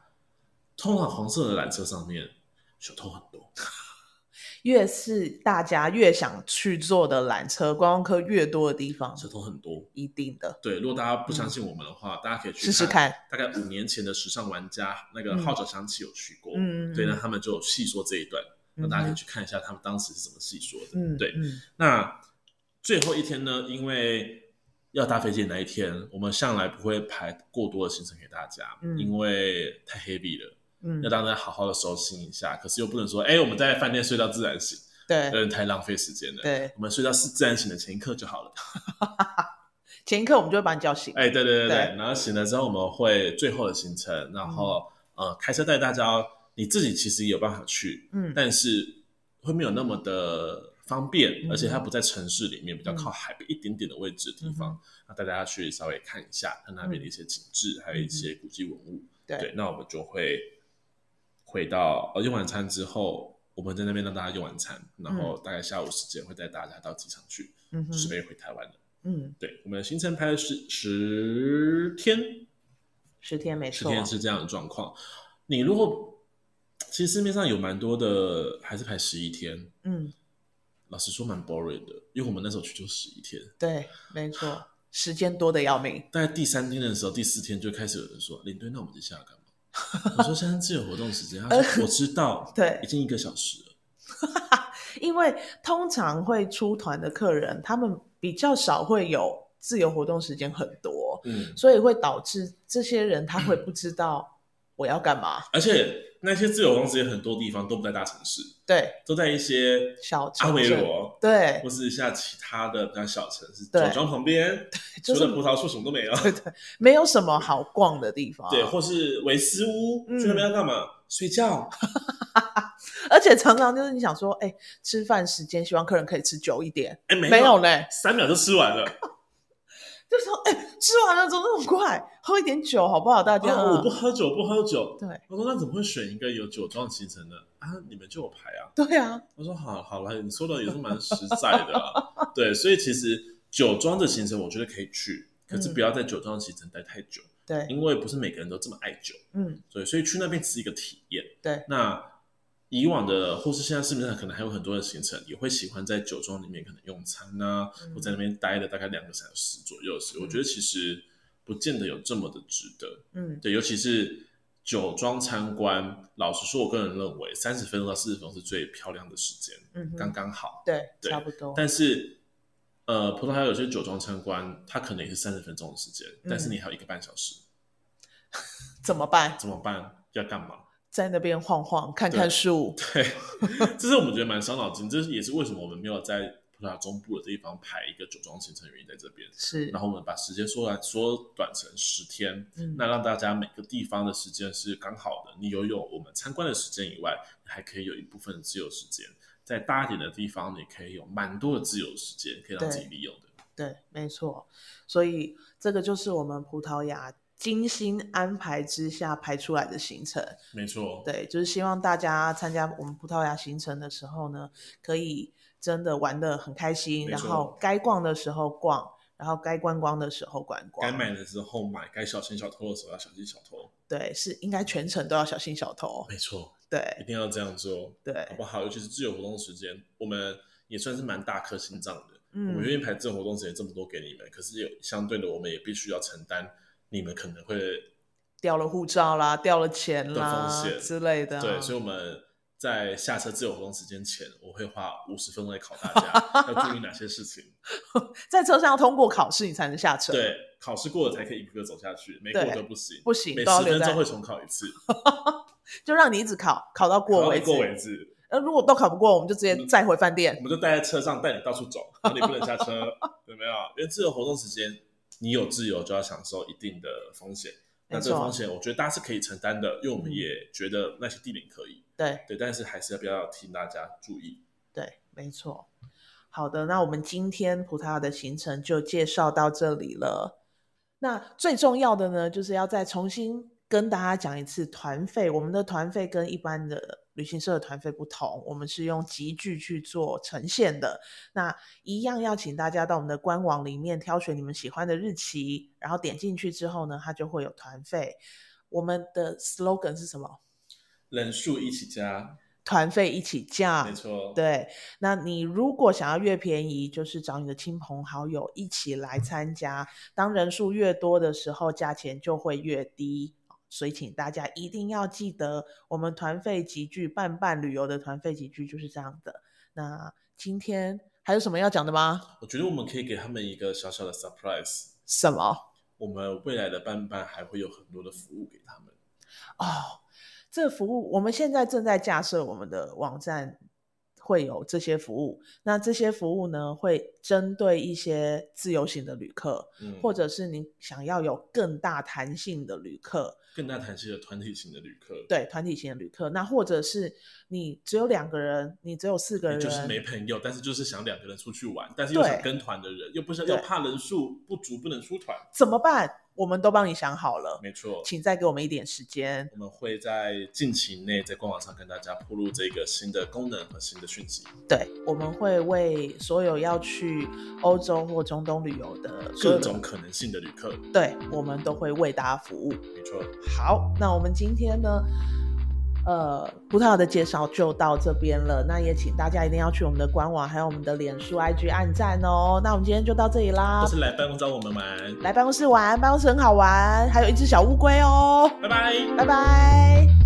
通常黄色的缆车上面小偷很多，越是大家越想去坐的缆车，观光客越多的地方，小偷很多，一定的，对，如果大家不相信我们的话，嗯、大家可以去试试看，大概五年前的时尚玩家那个号角响起有去过，嗯，对，那他们就有细说这一段。那大家可以去看一下他们当时是怎么细说的。嗯，对。嗯、那最后一天呢？因为要搭飞机的那一天，我们向来不会排过多的行程给大家，嗯、因为太 heavy 了。嗯，要让大家好好的收心一下。可是又不能说，哎、欸，我们在饭店睡到自然醒，对，有点太浪费时间了。对，我们睡到是自然醒的前一刻就好了。前一刻我们就会把你叫醒。哎、欸，对对对对。对然后醒了之后，我们会最后的行程，然后、嗯、呃，开车带大家。你自己其实也有办法去，嗯，但是会没有那么的方便，而且它不在城市里面，比较靠海边一点点的位置的地方，那大家去稍微看一下，它那边的一些景致，还有一些古迹文物。对，那我们就会回到呃用晚餐之后，我们在那边让大家用晚餐，然后大概下午时间会带大家到机场去，嗯，准备回台湾的。嗯，对，我们的行程排的是十天，十天没错，十天是这样的状况。你如果其实市面上有蛮多的，还是排十一天。嗯，老实说蛮 boring 的，因为我们那时候去就十一天。对，没错，时间多的要命。大概第三天的时候，第四天就开始有人说：“领队，那我们接下来干嘛？” 我说：“现在自由活动时间。”他说：“我知道，对，已经一个小时了。”因为通常会出团的客人，他们比较少会有自由活动时间很多，嗯，所以会导致这些人他会不知道我要干嘛，而且。那些自由公司有很多地方都不在大城市，对，都在一些小阿维罗，对，或是像其他的比较小城市，酒庄旁边，除了葡萄树什么都没有，对对，没有什么好逛的地方，对，或是维斯屋，去那边要干嘛？睡觉，而且常常就是你想说，哎，吃饭时间希望客人可以吃久一点，哎，没有。嘞，三秒就吃完了。就说：“哎、欸，吃完了怎么那么快？喝一点酒好不好？大家、啊、我不喝酒，不喝酒。对，我说那怎么会选一个有酒庄行程的啊？你们就有牌啊？对啊。我说好，好了，你说的也是蛮实在的、啊。对，所以其实酒庄的行程我觉得可以去，可是不要在酒庄行程待太久。对、嗯，因为不是每个人都这么爱酒。嗯，对，所以去那边只是一个体验。对，那。以往的，或是现在市面上可能还有很多的行程，也会喜欢在酒庄里面可能用餐啊，或、嗯、在那边待了大概两个小时左右时。嗯、我觉得其实不见得有这么的值得。嗯，对，尤其是酒庄参观，老实说，我个人认为三十分钟到四十分钟是最漂亮的时间，嗯哼，刚刚好。对，对，差不多。但是，呃，葡萄牙有些酒庄参观，它可能也是三十分钟的时间，嗯、但是你还有一个半小时，怎么办？怎么办？要干嘛？在那边晃晃，看看树。对，这是我们觉得蛮伤脑筋。这也是为什么我们没有在葡萄牙中部的地方排一个酒庄行程原因在这边。是，然后我们把时间缩短缩短成十天，嗯，那让大家每个地方的时间是刚好的。你有有我们参观的时间以外，还可以有一部分的自由时间。在大一点的地方，你可以有蛮多的自由时间可以让自己利用的。对，对，没错。所以这个就是我们葡萄牙。精心安排之下排出来的行程，没错，对，就是希望大家参加我们葡萄牙行程的时候呢，可以真的玩的很开心，然后该逛的时候逛，然后该观光的时候观光，该买的时候买，该小心小偷的时候要小心小偷。对，是应该全程都要小心小偷，没错，对，一定要这样做，对，好不好？尤其是自由活动时间，我们也算是蛮大颗心脏的，嗯，我们愿意排自由活动时间这么多给你们，可是有相对的，我们也必须要承担。你们可能会掉了护照啦，掉了钱啦风险之类的。对，所以我们在下车自由活动时间前，我会花五十分钟来考大家 要注意哪些事情。在车上要通过考试，你才能下车。对，考试过了才可以一个个走下去，没过都不行，不行，每十分钟会重考一次，就让你一直考，考到过为止。过为止。呃，如果都考不过，我们就直接再回饭店。我们就待在车上，带你到处走，然后你不能下车，有没有？因为自由活动时间。你有自由就要享受一定的风险，那这个风险我觉得大家是可以承担的，因为我们也觉得那些地点可以。对对，但是还是要不要提醒大家注意。对，没错。好的，那我们今天葡萄牙的行程就介绍到这里了。那最重要的呢，就是要再重新跟大家讲一次团费。我们的团费跟一般的。旅行社的团费不同，我们是用集聚去做呈现的。那一样要请大家到我们的官网里面挑选你们喜欢的日期，然后点进去之后呢，它就会有团费。我们的 slogan 是什么？人数一起加，团费一起降。没错。对，那你如果想要越便宜，就是找你的亲朋好友一起来参加。当人数越多的时候，价钱就会越低。所以，请大家一定要记得，我们团费集聚伴伴旅游的团费集聚就是这样的。那今天还有什么要讲的吗？我觉得我们可以给他们一个小小的 surprise。什么？我们未来的伴伴还会有很多的服务给他们。哦，这个服务我们现在正在架设我们的网站会有这些服务。那这些服务呢，会针对一些自由行的旅客，嗯、或者是你想要有更大弹性的旅客。更大弹性的团体型的旅客，对团体型的旅客，那或者是你只有两个人，你只有四个人，就是没朋友，但是就是想两个人出去玩，但是又想跟团的人，又不想又怕人数不足不能出团，怎么办？我们都帮你想好了，没错，请再给我们一点时间，我们会在近期内在官网上跟大家铺路这个新的功能和新的讯息。对，我们会为所有要去欧洲或中东旅游的各种可能性的旅客，对，我们都会为大家服务。没错。好，那我们今天呢？呃，葡萄的介绍就到这边了。那也请大家一定要去我们的官网，还有我们的脸书、IG 按赞哦。那我们今天就到这里啦。就是来办公室找我们玩，来办公室玩，办公室很好玩，还有一只小乌龟哦。拜拜，拜拜。